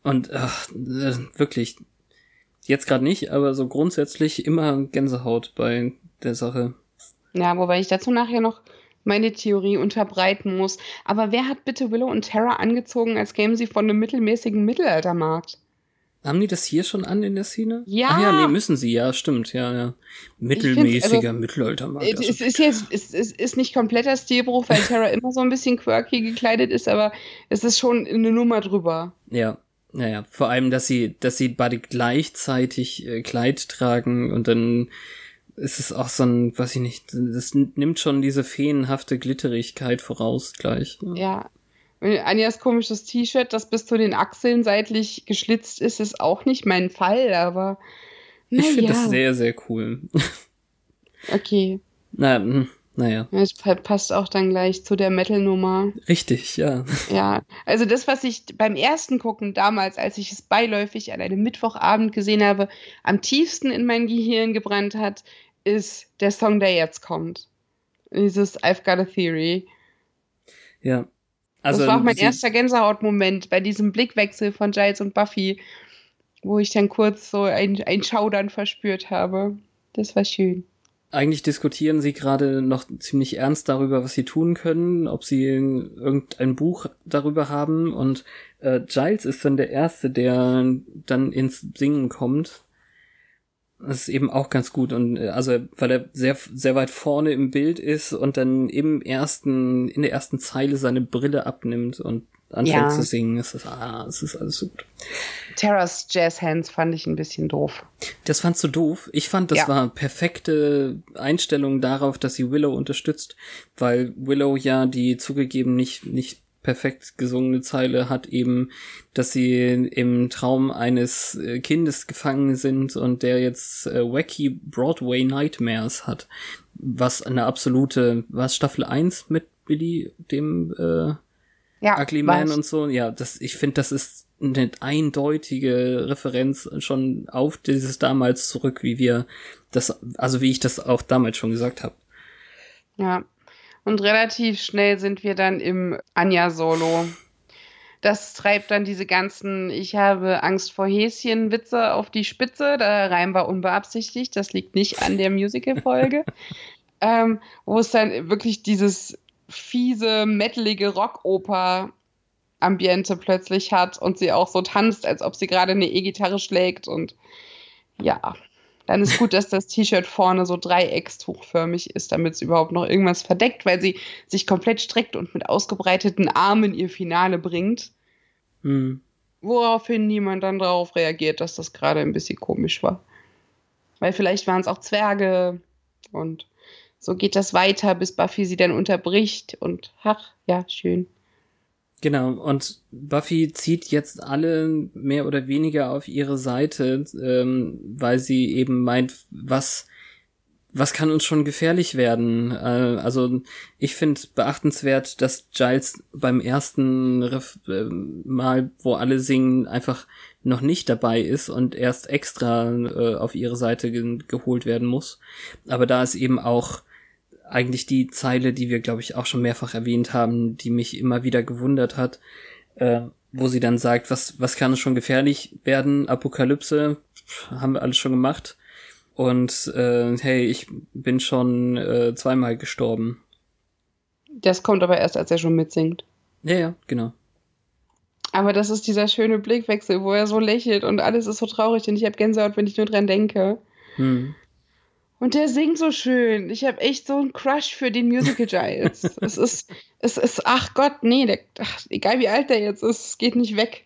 Und ach, äh, wirklich, jetzt gerade nicht, aber so grundsätzlich immer Gänsehaut bei der Sache. Ja, wobei ich dazu nachher noch meine Theorie unterbreiten muss. Aber wer hat bitte Willow und Tara angezogen, als kämen sie von einem mittelmäßigen Mittelaltermarkt? Haben die das hier schon an in der Szene? Ja. Ach ja, nee, müssen sie, ja, stimmt, ja, ja. Mittelmäßiger Mittelaltermarkt. Es also- es ist jetzt, es es ist nicht kompletter Stilbruch, weil Tara immer so ein bisschen quirky gekleidet ist, aber es ist schon eine Nummer drüber. Ja, naja, vor allem, dass sie, dass sie beide gleichzeitig äh, Kleid tragen und dann ist es auch so ein, weiß ich nicht, das nimmt schon diese feenhafte Glitterigkeit voraus gleich. Ja. Und Anjas komisches T-Shirt, das bis zu den Achseln seitlich geschlitzt ist, ist auch nicht mein Fall, aber. Ich finde naja, das sehr, sehr cool. Okay. Na, hm, naja, Das pa- passt auch dann gleich zu der Metal-Nummer. richtig, ja. Ja, also das, was ich beim ersten Gucken damals, als ich es beiläufig an einem Mittwochabend gesehen habe, am tiefsten in mein Gehirn gebrannt hat, ist der Song, der jetzt kommt. Dieses I've Got a Theory. Ja. Also, das war auch mein erster Gänsehautmoment bei diesem Blickwechsel von Giles und Buffy, wo ich dann kurz so ein, ein Schaudern verspürt habe. Das war schön. Eigentlich diskutieren sie gerade noch ziemlich ernst darüber, was sie tun können, ob sie irgendein Buch darüber haben. Und äh, Giles ist dann der Erste, der dann ins Singen kommt. Das ist eben auch ganz gut. Und äh, also, weil er sehr, sehr weit vorne im Bild ist und dann im ersten, in der ersten Zeile seine Brille abnimmt und anfängt Ja. zu singen. Es ist, ah, es ist alles so gut. Terras Jazz Hands fand ich ein bisschen doof. Das fandst du doof. Ich fand, das Ja. war perfekte Einstellung darauf, dass sie Willow unterstützt, weil Willow ja die zugegeben nicht, nicht perfekt gesungene Zeile hat eben, dass sie im Traum eines äh, Kindes gefangen sind und der jetzt äh, wacky Broadway Nightmares hat. Was eine absolute, was Staffel 1 mit Billy, dem äh, Ja, Ugly Man und so. Ja, das, ich finde, das ist eine eindeutige Referenz schon auf dieses damals zurück, wie wir das, also wie ich das auch damals schon gesagt habe. Ja. Und relativ schnell sind wir dann im Anja-Solo. Das treibt dann diese ganzen Ich habe Angst vor Häschen-Witze auf die Spitze. Der Reim war unbeabsichtigt. Das liegt nicht an der Musical-Folge. ähm, wo es dann wirklich dieses fiese, metalige Rockoper-Ambiente plötzlich hat und sie auch so tanzt, als ob sie gerade eine E-Gitarre schlägt. Und ja, dann ist gut, dass das T-Shirt vorne so dreieckstuchförmig ist, damit es überhaupt noch irgendwas verdeckt, weil sie sich komplett streckt und mit ausgebreiteten Armen ihr Finale bringt. Hm. Woraufhin niemand dann darauf reagiert, dass das gerade ein bisschen komisch war. Weil vielleicht waren es auch Zwerge und so geht das weiter, bis Buffy sie dann unterbricht und ach, ja, schön. Genau, und Buffy zieht jetzt alle mehr oder weniger auf ihre Seite, ähm, weil sie eben meint, was, was kann uns schon gefährlich werden? Äh, also ich finde beachtenswert, dass Giles beim ersten Ref äh, Mal, wo alle singen, einfach noch nicht dabei ist und erst extra äh, auf ihre Seite ge geholt werden muss. Aber da ist eben auch eigentlich die Zeile, die wir, glaube ich, auch schon mehrfach erwähnt haben, die mich immer wieder gewundert hat, äh, wo sie dann sagt, was, was kann schon gefährlich werden? Apokalypse, pff, haben wir alles schon gemacht. Und äh, hey, ich bin schon äh, zweimal gestorben. Das kommt aber erst, als er schon mitsingt. Ja, ja, genau. Aber das ist dieser schöne Blickwechsel, wo er so lächelt und alles ist so traurig und ich habe Gänsehaut, wenn ich nur dran denke. Hm. Und der singt so schön. Ich habe echt so einen Crush für den Musical Giles. es ist, es ist, ach Gott, nee, der, ach, egal wie alt der jetzt ist, es geht nicht weg.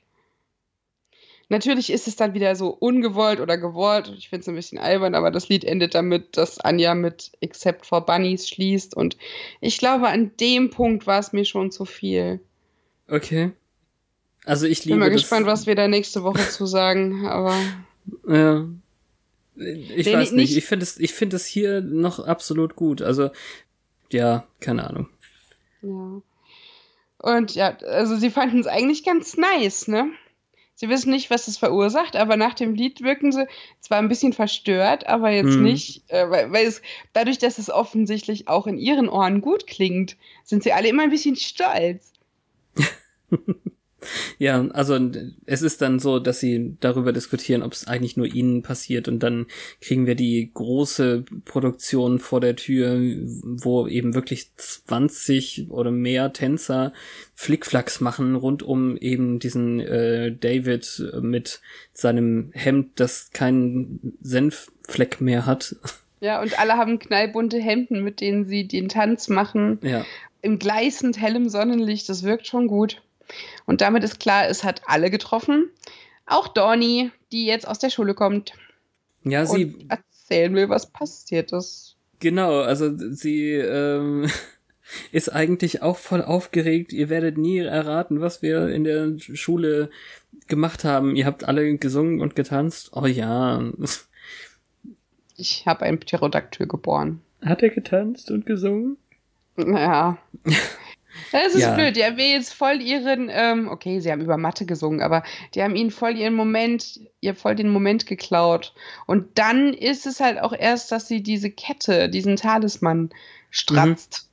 Natürlich ist es dann wieder so ungewollt oder gewollt. Ich finde es ein bisschen albern, aber das Lied endet damit, dass Anja mit Except for Bunnies schließt. Und ich glaube, an dem Punkt war es mir schon zu viel. Okay. Also ich liebe Bin mal gespannt, was wir da nächste Woche zu sagen, aber Ja. Ich weiß ich nicht. nicht- Ich finde es, ich finde es hier noch absolut gut. Also, ja, keine Ahnung. ja. Und ja, also sie fanden es eigentlich ganz nice, ne? Sie wissen nicht, was es verursacht, aber nach dem Lied wirken sie zwar ein bisschen verstört, aber jetzt Hm. nicht, äh, weil, weil es dadurch, dass es offensichtlich auch in ihren Ohren gut klingt, sind sie alle immer ein bisschen stolz. Ja, also es ist dann so, dass sie darüber diskutieren, ob es eigentlich nur ihnen passiert und dann kriegen wir die große Produktion vor der Tür, wo eben wirklich 20 oder mehr Tänzer Flickflacks machen rund um eben diesen äh, David mit seinem Hemd, das keinen Senffleck mehr hat. Ja, und alle haben knallbunte Hemden, mit denen sie den Tanz machen. Ja, Im gleißend hellem Sonnenlicht, das wirkt schon gut. Und damit ist klar, es hat alle getroffen. Auch Donny, die jetzt aus der Schule kommt ja, sie und erzählen will, was passiert ist. Genau, also sie ähm, ist eigentlich auch voll aufgeregt. Ihr werdet nie erraten, was wir in der Schule gemacht haben. Ihr habt alle gesungen und getanzt. Oh ja. Ich habe ein Pterodaktyl geboren. Hat er getanzt und gesungen? Naja. Das ist Ja. blöd. Die haben jetzt voll ihren, ähm, okay, sie haben über Mathe gesungen, aber die haben ihnen voll ihren Moment, ihr voll den Moment geklaut. Und dann ist es halt auch erst, dass sie diese Kette, diesen Talisman stratzt.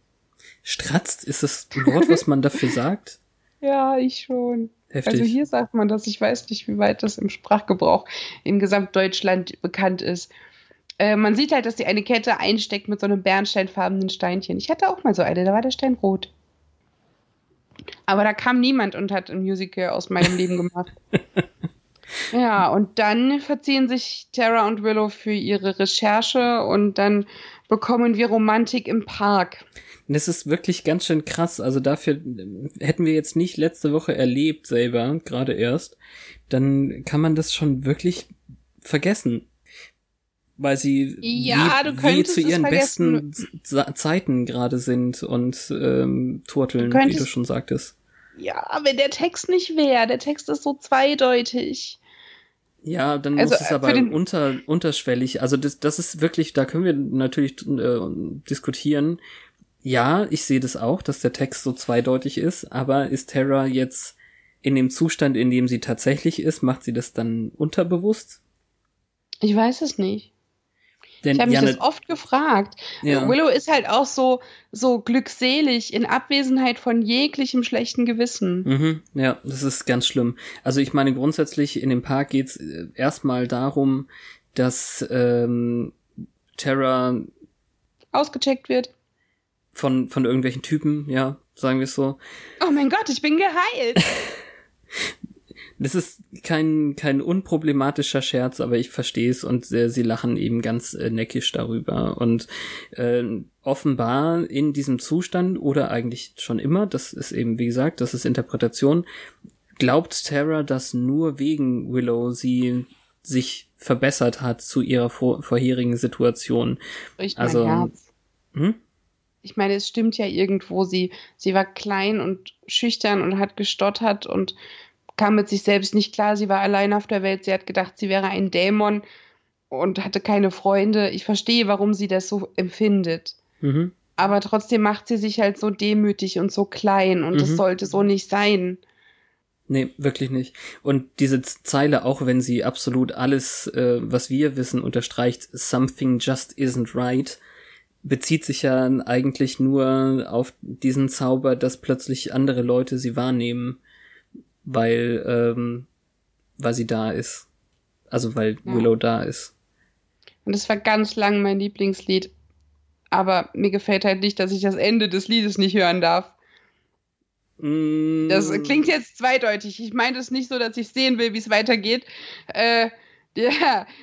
Stratzt ist das ein Wort, was man dafür sagt? Ja, ich schon. Heftig. Also hier sagt man das, ich weiß nicht, wie weit das im Sprachgebrauch in Gesamtdeutschland bekannt ist. Äh, man sieht halt, dass sie eine Kette einsteckt mit so einem bernsteinfarbenen Steinchen. Ich hatte auch mal so eine, da war der Stein rot. Aber da kam niemand und hat ein Musical aus meinem Leben gemacht. ja, und dann verziehen sich Tara und Willow für ihre Recherche und dann bekommen wir Romantik im Park. Das ist wirklich ganz schön krass. Also dafür ähm, hätten wir jetzt nicht letzte Woche erlebt selber, gerade erst, dann kann man das schon wirklich vergessen. Weil sie Ja, wie, wie zu ihren besten Z- Zeiten gerade sind und ähm, turteln, Du wie du schon sagtest. Ja, wenn der Text nicht wäre, der Text ist so zweideutig. Ja, dann Also, muss es äh, aber unter, unterschwellig. Also das, das ist wirklich, da können wir natürlich äh, diskutieren. Ja, ich sehe das auch, dass der Text so zweideutig ist, aber ist Terra jetzt in dem Zustand, in dem sie tatsächlich ist, macht sie das dann unterbewusst? Ich weiß es nicht. Denn Ich habe mich ja, das oft gefragt. ja, Willow ist halt auch so, so glückselig in Abwesenheit von jeglichem schlechten Gewissen. Mhm, ja, das ist ganz schlimm. Also ich meine, grundsätzlich in dem Park geht's äh, erstmal darum, dass ähm, Terra Ausgecheckt wird. von, von irgendwelchen Typen, ja, sagen wir es so, Oh mein Gott, ich bin geheilt. Das ist kein, kein unproblematischer Scherz, aber ich verstehe es und äh, sie lachen eben ganz äh, neckisch darüber. Und äh, offenbar in diesem Zustand oder eigentlich schon immer, das ist eben, wie gesagt, das ist Interpretation, glaubt Tara, dass nur wegen Willow sie sich verbessert hat zu ihrer vor vorherigen Situation. Also, mein Herz. Hm? Ich meine, es stimmt ja irgendwo, sie, sie war klein und schüchtern und hat gestottert und kam mit sich selbst nicht klar. Sie war allein auf der Welt. Sie hat gedacht, sie wäre ein Dämon und hatte keine Freunde. Ich verstehe, warum sie das so empfindet. Mhm. Aber trotzdem macht sie sich halt so demütig und so klein und das Mhm. sollte so nicht sein. Nee, wirklich nicht. Und diese Zeile, auch wenn sie absolut alles, äh, was wir wissen, unterstreicht, something just isn't right, bezieht sich ja eigentlich nur auf diesen Zauber, dass plötzlich andere Leute sie wahrnehmen, weil, ähm, weil sie da ist. Also weil Ja. Willow da ist. Und das war ganz lang mein Lieblingslied. Aber mir gefällt halt nicht, dass ich das Ende des Liedes nicht hören darf. Mm, Das klingt jetzt zweideutig. Ich meine es nicht so, dass ich sehen will, wie es weitergeht. Äh, ja.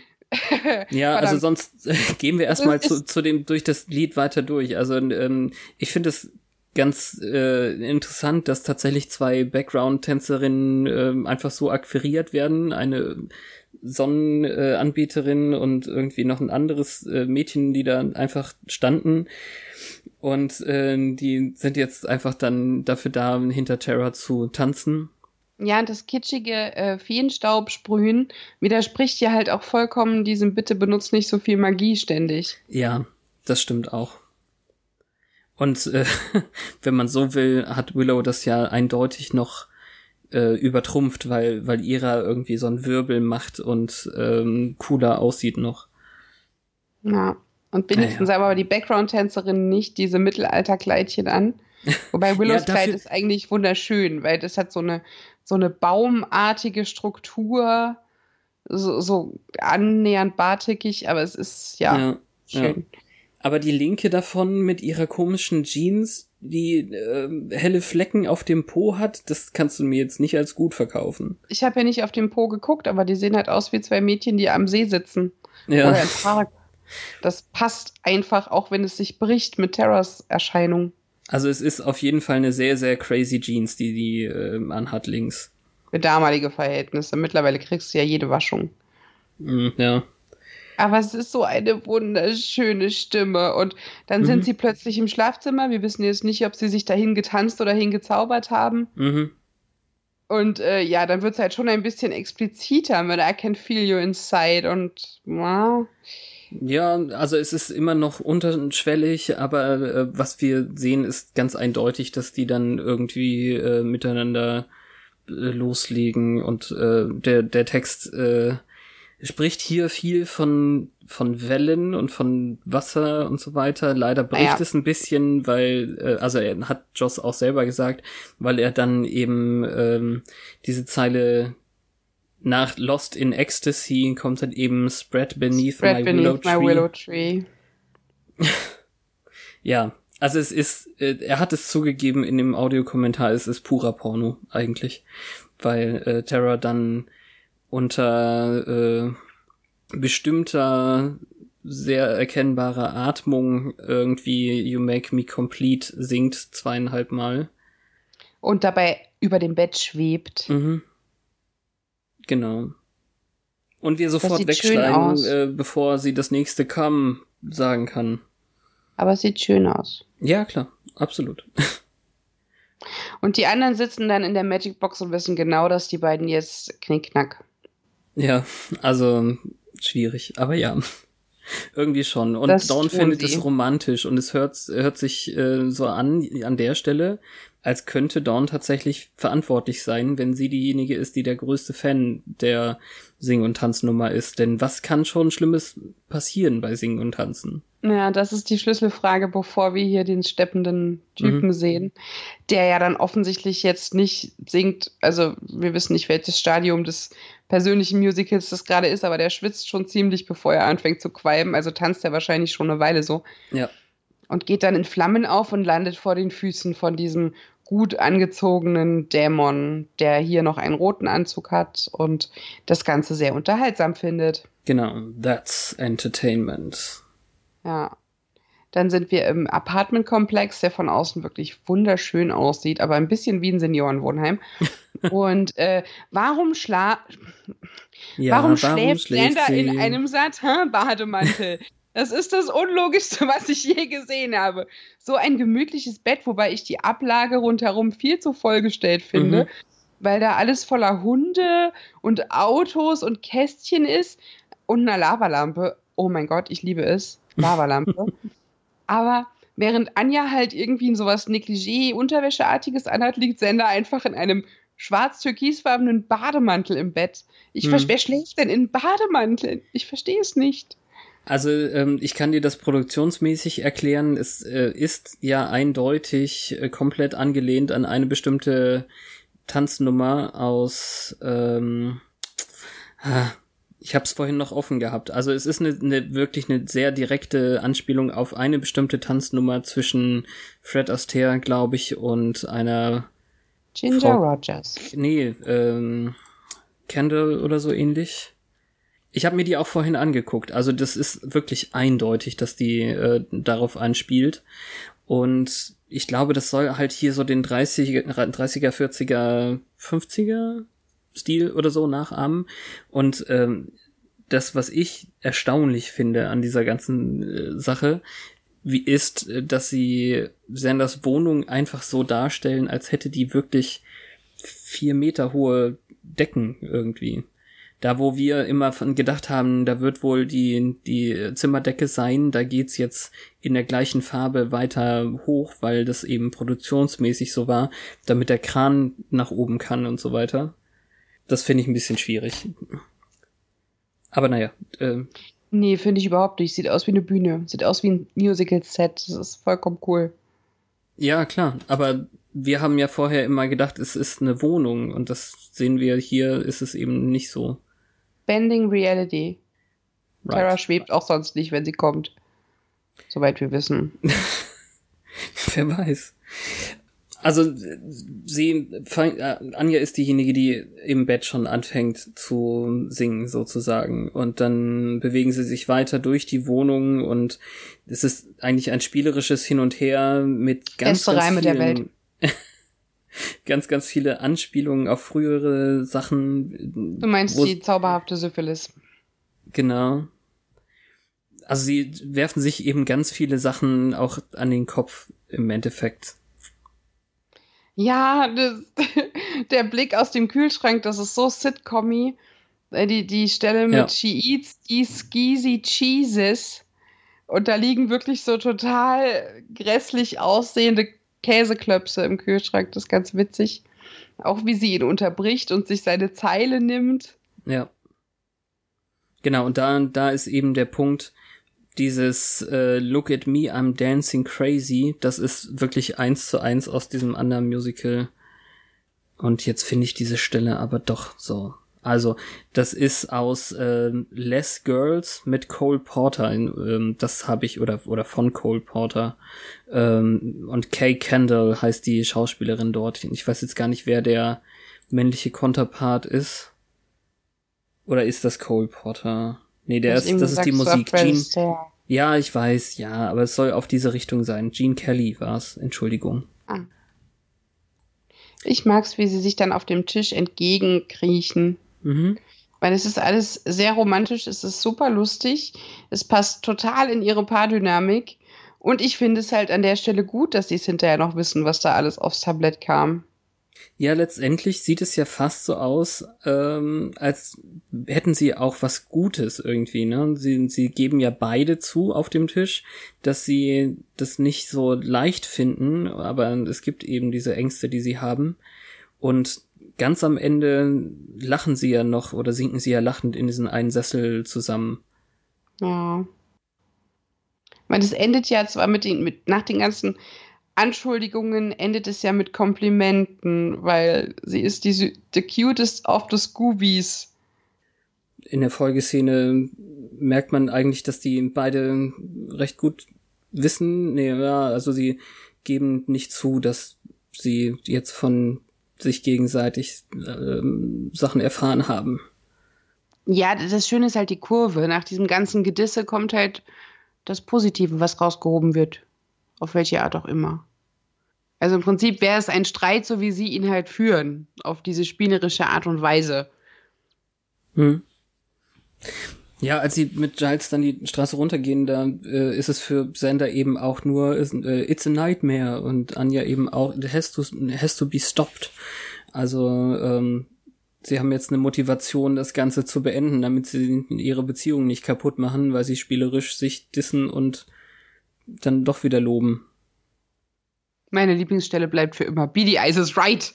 Ja, also sonst äh, gehen wir erstmal Das zu, zu dem durch das Lied weiter durch. Also ähm, ich finde es ganz äh, interessant, dass tatsächlich zwei Background-Tänzerinnen ähm, einfach so akquiriert werden. Eine Sonnenanbieterin äh, und irgendwie noch ein anderes äh, Mädchen, die da einfach standen. Und äh, die sind jetzt einfach dann dafür da, hinter Terra zu tanzen. Ja, und das kitschige äh, Feenstaubsprühen widerspricht ja halt auch vollkommen diesem Bitte benutzt nicht so viel Magie ständig. Ja, das stimmt auch. Und äh, wenn man so will, hat Willow das ja eindeutig noch äh, übertrumpft, weil, weil Ira irgendwie so einen Wirbel macht und ähm, cooler aussieht noch. Ja. Und wenigstens naja. aber die Background-Tänzerin nicht diese Mittelalterkleidchen an. Wobei Willows ja, Kleid ist eigentlich wunderschön, weil das hat so eine, so eine baumartige Struktur, so, so annähernd bartigig, aber es ist ja, ja schön. Ja. Aber die linke davon mit ihrer komischen Jeans, die äh, helle Flecken auf dem Po hat, das kannst du mir jetzt nicht als gut verkaufen. Ich habe ja nicht auf dem Po geguckt, aber die sehen halt aus wie zwei Mädchen, die am See sitzen. Ja. Oder im Park. Das passt einfach, auch wenn es sich bricht mit Terrors Erscheinung. Also es ist auf jeden Fall eine sehr, sehr crazy Jeans, die die äh, anhat links. Für damalige Verhältnisse. Mittlerweile kriegst du ja jede Waschung. Mm, ja. Aber es ist so eine wunderschöne Stimme. Und dann mhm. sind sie plötzlich im Schlafzimmer. Wir wissen jetzt nicht, ob sie sich dahin getanzt oder hingezaubert haben. Mhm. Und äh, ja, dann wird es halt schon ein bisschen expliziter mit I can feel you inside. Und ja. Ja, also es ist immer noch unterschwellig, aber äh, was wir sehen, ist ganz eindeutig, dass die dann irgendwie äh, miteinander äh, loslegen und äh, der, der Text äh, spricht hier viel von, von Wellen und von Wasser und so weiter. Leider bricht ja. es ein bisschen, weil, äh, also er hat Joss auch selber gesagt, weil er dann eben ähm, diese Zeile nach Lost in Ecstasy kommt dann eben Spread Beneath, Spread my, beneath willow my, Willow Tree. ja, also es ist, äh, er hat es zugegeben in dem Audiokommentar, es ist purer Porno eigentlich, weil äh, Terra dann unter äh, bestimmter sehr erkennbarer Atmung irgendwie You Make Me Complete singt zweieinhalb Mal. Und dabei über dem Bett schwebt. Mhm. Genau. Und wir sofort wegschneiden, äh, bevor sie das nächste kam sagen kann. Aber es sieht schön aus. Ja, klar, absolut. Und die anderen sitzen dann in der Magic Box und wissen genau, dass die beiden jetzt knickknack. Ja, also schwierig, aber ja. Irgendwie schon. Und das Dawn findet es romantisch und es hört, hört sich äh, so an, an der Stelle, als könnte Dawn tatsächlich verantwortlich sein, wenn sie diejenige ist, die der größte Fan der Sing- und Tanznummer ist. Denn was kann schon Schlimmes passieren bei Singen und Tanzen? Ja, das ist die Schlüsselfrage, bevor wir hier den steppenden Typen mhm. sehen, der ja dann offensichtlich jetzt nicht singt. Also wir wissen nicht, welches Stadium des persönlichen Musicals das gerade ist, aber der schwitzt schon ziemlich, bevor er anfängt zu qualmen. Also tanzt er wahrscheinlich schon eine Weile so. Ja. Und geht dann in Flammen auf und landet vor den Füßen von diesem gut angezogenen Dämon, der hier noch einen roten Anzug hat und das Ganze sehr unterhaltsam findet. Genau, that's entertainment. Ja. Dann sind wir im Apartmentkomplex, der von außen wirklich wunderschön aussieht, aber ein bisschen wie ein Seniorenwohnheim. und äh, warum schla ja, warum, warum schläft Sander in einem Satin-Bademantel? Das ist das Unlogischste, was ich je gesehen habe. So ein gemütliches Bett, wobei ich die Ablage rundherum viel zu vollgestellt finde, mhm. weil da alles voller Hunde und Autos und Kästchen ist und eine Lavalampe. Oh mein Gott, ich liebe es. Lavalampe. Aber während Anja halt irgendwie in sowas Negligé-Unterwäscheartiges anhat, liegt Sender einfach in einem schwarz-türkisfarbenen Bademantel im Bett. Ich hm. wer schläft denn in Bademantel? Ich verstehe es nicht. Also ähm, ich kann dir das produktionsmäßig erklären. Es äh, ist ja eindeutig äh, komplett angelehnt an eine bestimmte Tanznummer aus. Ähm, ah, ich habe es vorhin noch offen gehabt. Also es ist eine, eine wirklich eine sehr direkte Anspielung auf eine bestimmte Tanznummer zwischen Fred Astaire, glaube ich, und einer Ginger Frau, Rogers. Nee, ähm, Kendall oder so ähnlich. Ich habe mir die auch vorhin angeguckt. Also das ist wirklich eindeutig, dass die äh, darauf anspielt. Und ich glaube, das soll halt hier so den 30er, 30er 40er, 50er Stil oder so nachahmen. Und ähm, das, was ich erstaunlich finde an dieser ganzen äh, Sache, wie ist, dass sie Sanders Wohnung einfach so darstellen, als hätte die wirklich vier Meter hohe Decken irgendwie. Da, wo wir immer von gedacht haben, da wird wohl die, die Zimmerdecke sein, da geht's jetzt in der gleichen Farbe weiter hoch, weil das eben produktionsmäßig so war, damit der Kran nach oben kann und so weiter. Das finde ich ein bisschen schwierig. Aber naja. Äh, nee, finde ich überhaupt nicht. Sieht aus wie eine Bühne. Sieht aus wie ein Musical-Set. Das ist vollkommen cool. Ja, klar. Aber wir haben ja vorher immer gedacht, es ist eine Wohnung. Und das sehen wir hier, ist es eben nicht so. Bending Reality. Right. Tara schwebt auch sonst nicht, wenn sie kommt. Soweit wir wissen. Wer weiß. Also sie, äh, Anja ist diejenige, die im Bett schon anfängt zu singen sozusagen und dann bewegen sie sich weiter durch die Wohnung und es ist eigentlich ein spielerisches Hin und Her mit ganz, Beste ganz Reime vielen, der Welt. ganz, ganz viele Anspielungen auf frühere Sachen. Du meinst die zauberhafte Syphilis. Genau. Also sie werfen sich eben ganz viele Sachen auch an den Kopf im Endeffekt. Ja, das, der Blick aus dem Kühlschrank, das ist so sitcommy. Äh, die, die Stelle mit ja. She eats these skeezy cheeses. Und da liegen wirklich so total grässlich aussehende Käseklöpse im Kühlschrank. Das ist ganz witzig. Auch wie sie ihn unterbricht und sich seine Zeile nimmt. Ja. Genau, und da, da ist eben der Punkt, dieses äh, Look at me, I'm dancing crazy, das ist wirklich eins zu eins aus diesem anderen Musical. Und jetzt finde ich diese Stelle aber doch so. Also, das ist aus äh, Less Girls mit Cole Porter. Ähm, das habe ich, oder, oder von Cole Porter. Ähm, und Kay Kendall heißt die Schauspielerin dort. Ich weiß jetzt gar nicht, wer der männliche Konterpart ist. Oder ist das Cole Porter? Nee, der ist, das ist die Musik. Gene, ja, ich weiß, ja, aber es soll auf diese Richtung sein. Gene Kelly war's, Entschuldigung. Ah. Ich mag's, wie sie sich dann auf dem Tisch entgegenkriechen. Mhm. Weil es ist alles sehr romantisch, es ist super lustig, es passt total in ihre Paardynamik. Und ich finde es halt an der Stelle gut, dass sie es hinterher noch wissen, was da alles aufs Tablett kam. Ja, letztendlich sieht es ja fast so aus, ähm, als hätten sie auch was Gutes irgendwie, ne? Sie, sie geben ja beide zu auf dem Tisch, dass sie das nicht so leicht finden, aber es gibt eben diese Ängste, die sie haben. Und ganz am Ende lachen sie ja noch oder sinken sie ja lachend in diesen einen Sessel zusammen. Ja. Ich meine, es endet ja zwar mit den, mit, nach den ganzen Anschuldigungen endet es ja mit Komplimenten, weil sie ist die the cutest of the Scoobies. In der Folgeszene merkt man eigentlich, dass die beide recht gut wissen. Nee, ja, also sie geben nicht zu, dass sie jetzt von sich gegenseitig äh, Sachen erfahren haben. Ja, das Schöne ist halt die Kurve. Nach diesem ganzen Gedisse kommt halt das Positive, was rausgehoben wird. Auf welche Art auch immer. Also im Prinzip wäre es ein Streit, so wie sie ihn halt führen, auf diese spielerische Art und Weise. Hm. Ja, als sie mit Giles dann die Straße runtergehen, da äh, ist es für Sander eben auch nur äh, It's a Nightmare und Anja eben auch It has to, has to be stopped. Also ähm, sie haben jetzt eine Motivation, das Ganze zu beenden, damit sie ihre Beziehung nicht kaputt machen, weil sie spielerisch sich dissen und dann doch wieder loben. Meine Lieblingsstelle bleibt für immer. Beady Eyes is right.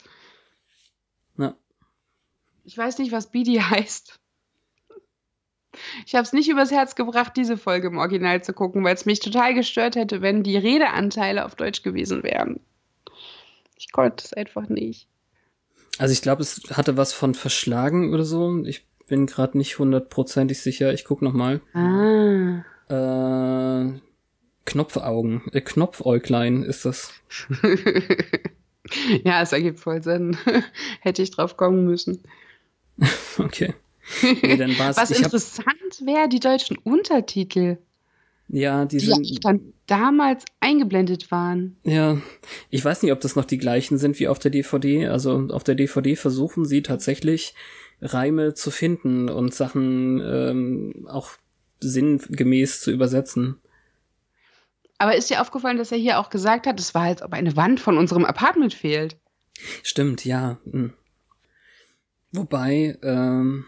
Ja. Ich weiß nicht, was Beady heißt. Ich habe es nicht übers Herz gebracht, diese Folge im Original zu gucken, weil es mich total gestört hätte, wenn die Redeanteile auf Deutsch gewesen wären. Ich konnte es einfach nicht. Also ich glaube, es hatte was von verschlagen oder so. Ich bin gerade nicht hundertprozentig sicher. Ich guck noch mal. Ah. Äh, Knopfaugen, äh, Knopfäuglein ist das. ja, es ergibt voll Sinn. Hätte ich drauf kommen müssen. okay. Nee, dann war's, Was interessant wäre, die deutschen Untertitel. Ja, die, die sind dann damals eingeblendet waren. Ja, ich weiß nicht, ob das noch die gleichen sind wie auf der DVD. Also auf der DVD versuchen sie tatsächlich Reime zu finden und Sachen ähm, auch sinngemäß zu übersetzen. Aber ist dir aufgefallen, dass er hier auch gesagt hat, es war, als ob eine Wand von unserem Apartment fehlt? Stimmt, ja. Hm. Wobei, ähm,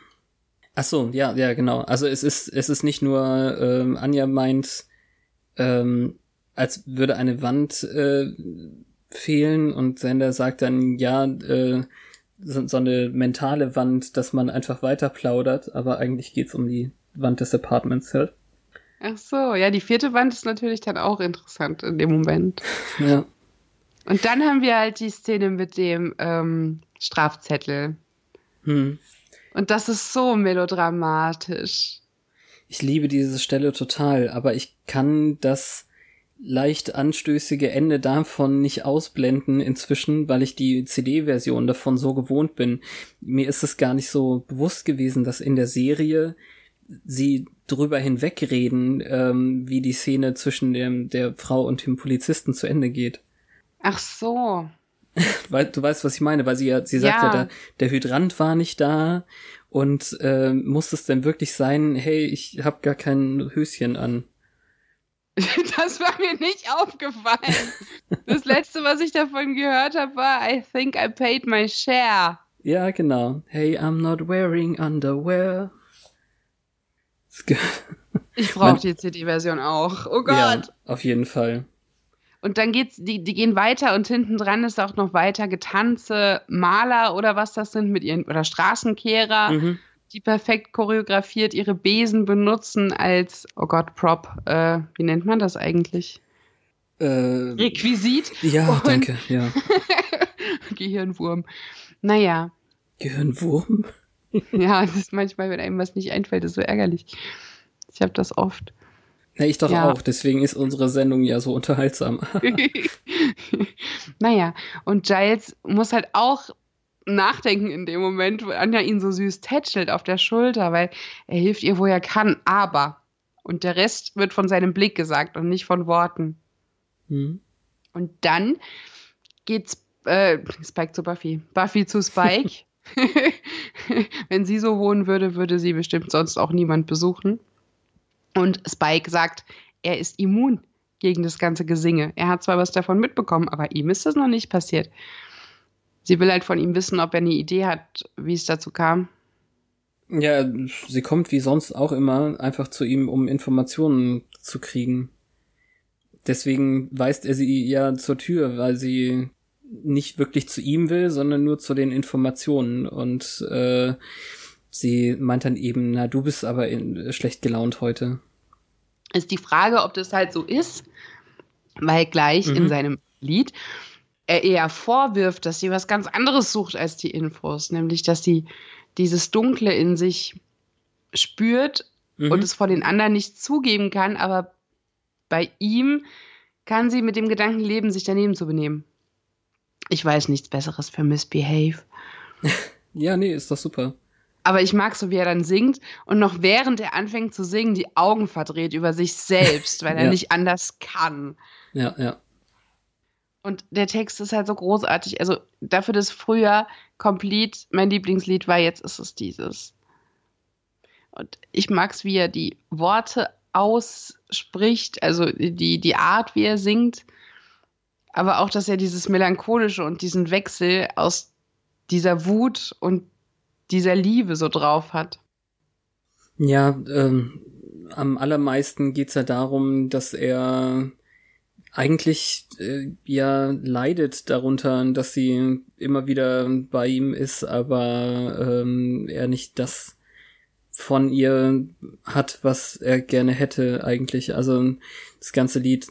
ach so, ja, ja, genau. Also es ist, es ist nicht nur, ähm, Anja meint, ähm, als würde eine Wand äh, fehlen und Sender sagt dann, ja, äh, so, so eine mentale Wand, dass man einfach weiter plaudert, aber eigentlich geht's um die Wand des Apartments halt. Ach so, ja, die vierte Wand ist natürlich dann auch interessant in dem Moment. Ja. Und dann haben wir halt die Szene mit dem ähm, Strafzettel. Hm. Und das ist so melodramatisch. Ich liebe diese Stelle total, aber ich kann das leicht anstößige Ende davon nicht ausblenden inzwischen, weil ich die CD-Version davon so gewohnt bin. Mir ist es gar nicht so bewusst gewesen, dass in der Serie sie drüber hinwegreden, ähm, wie die Szene zwischen dem, der Frau und dem Polizisten zu Ende geht. Ach so. Weil, du weißt, was ich meine, weil sie ja, sie sagt ja, Ja. der, der Hydrant war nicht da und äh, muss es denn wirklich sein, hey, ich hab gar kein Höschen an. Das war mir nicht aufgefallen. Das letzte, was ich davon gehört habe, war I think I paid my share. Ja, genau. Hey, I'm not wearing underwear. Ich brauche die CD-Version auch. Oh Gott. Ja, auf jeden Fall. Und dann geht's, die, die gehen weiter und hinten dran ist auch noch weiter Getanze, Maler oder was das sind mit ihren, oder Straßenkehrer, Mhm. die perfekt choreografiert ihre Besen benutzen als, oh Gott, Prop, äh, wie nennt man das eigentlich? Äh, Requisit? ja, Und- danke, ja. Gehirnwurm. Naja, Gehirnwurm? ja, das ist manchmal, wenn einem was nicht einfällt, ist so ärgerlich. Ich habe das oft. Na, ich doch Ja. auch, deswegen ist unsere Sendung ja so unterhaltsam. naja, und Giles muss halt auch nachdenken in dem Moment, wo Anja ihn so süß tätschelt auf der Schulter, weil er hilft ihr, wo er kann, aber. Und der Rest wird von seinem Blick gesagt und nicht von Worten. Hm? Und dann geht's äh, Spike zu Buffy. Buffy zu Spike. Wenn sie so wohnen würde, würde sie bestimmt sonst auch niemand besuchen. Und Spike sagt, er ist immun gegen das ganze Gesinge. Er hat zwar was davon mitbekommen, aber ihm ist das noch nicht passiert. Sie will halt von ihm wissen, ob er eine Idee hat, wie es dazu kam. Ja, sie kommt wie sonst auch immer einfach zu ihm, um Informationen zu kriegen. Deswegen weist er sie ja zur Tür, weil sie nicht wirklich zu ihm will, sondern nur zu den Informationen. Und äh, sie meint dann eben, na, du bist aber in, schlecht gelaunt heute. ist die Frage, ob das halt so ist, weil gleich Mhm. in seinem Lied er eher vorwirft, dass sie was ganz anderes sucht als die Infos, nämlich dass sie dieses Dunkle in sich spürt Mhm. und es vor den anderen nicht zugeben kann, aber bei ihm kann sie mit dem Gedanken leben, sich daneben zu benehmen. Ich weiß nichts Besseres für Misbehave. ja, nee, ist doch super. Aber ich mag so, wie er dann singt und noch während er anfängt zu singen, die Augen verdreht über sich selbst, weil er Ja. nicht anders kann. Ja, ja. Und der Text ist halt so großartig. Also dafür, dass früher Complete mein Lieblingslied war, jetzt ist es dieses. Und ich mag es, wie er die Worte ausspricht, also die, die Art, wie er singt. Aber auch, dass er dieses Melancholische und diesen Wechsel aus dieser Wut und dieser Liebe so drauf hat. Ja, ähm, am allermeisten geht's ja darum, dass er eigentlich äh, ja leidet darunter, dass sie immer wieder bei ihm ist, aber ähm, er nicht das von ihr hat, was er gerne hätte eigentlich. Also das ganze Lied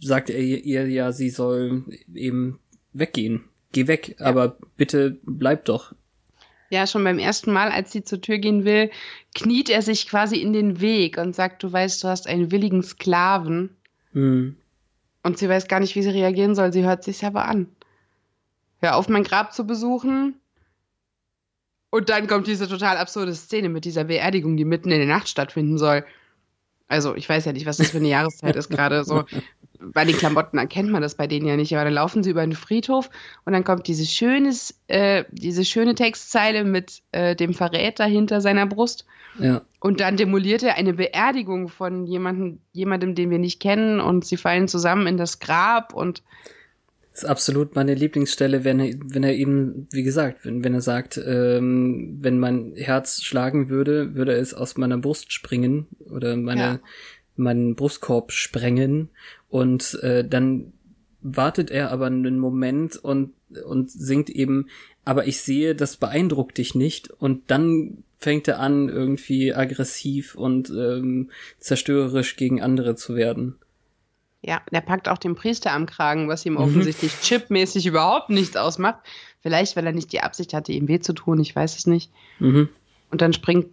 sagt er ihr ja, sie soll eben weggehen. Geh weg, Ja. aber bitte bleib doch. Ja, schon beim ersten Mal, als sie zur Tür gehen will, kniet er sich quasi in den Weg und sagt, du weißt, du hast einen willigen Sklaven. Hm. Und sie weiß gar nicht, wie sie reagieren soll. Sie hört sich aber an. Hör auf, mein Grab zu besuchen. Und dann kommt diese total absurde Szene mit dieser Beerdigung, die mitten in der Nacht stattfinden soll. Also, ich weiß ja nicht, was das für eine Jahreszeit ist gerade. So, bei den Klamotten erkennt man das bei denen ja nicht, aber dann laufen sie über den Friedhof und dann kommt diese, schönes, äh, diese schöne Textzeile mit äh, dem Verräter hinter seiner Brust. Ja. Und dann demoliert er eine Beerdigung von jemandem, jemandem, den wir nicht kennen, und sie fallen zusammen in das Grab und ist absolut meine Lieblingsstelle, wenn er, wenn er eben, wie gesagt, wenn, wenn er sagt, ähm, wenn mein Herz schlagen würde, würde es aus meiner Brust springen oder meine, ja. meinen Brustkorb sprengen und äh, dann wartet er aber einen Moment und, und singt eben, aber ich sehe, das beeindruckt dich nicht und dann fängt er an, irgendwie aggressiv und ähm, zerstörerisch gegen andere zu werden. Ja, der packt auch den Priester am Kragen, was ihm mhm. offensichtlich chipmäßig überhaupt nichts ausmacht. Vielleicht, weil er nicht die Absicht hatte, ihm weh zu tun, ich weiß es nicht. Mhm. Und dann springt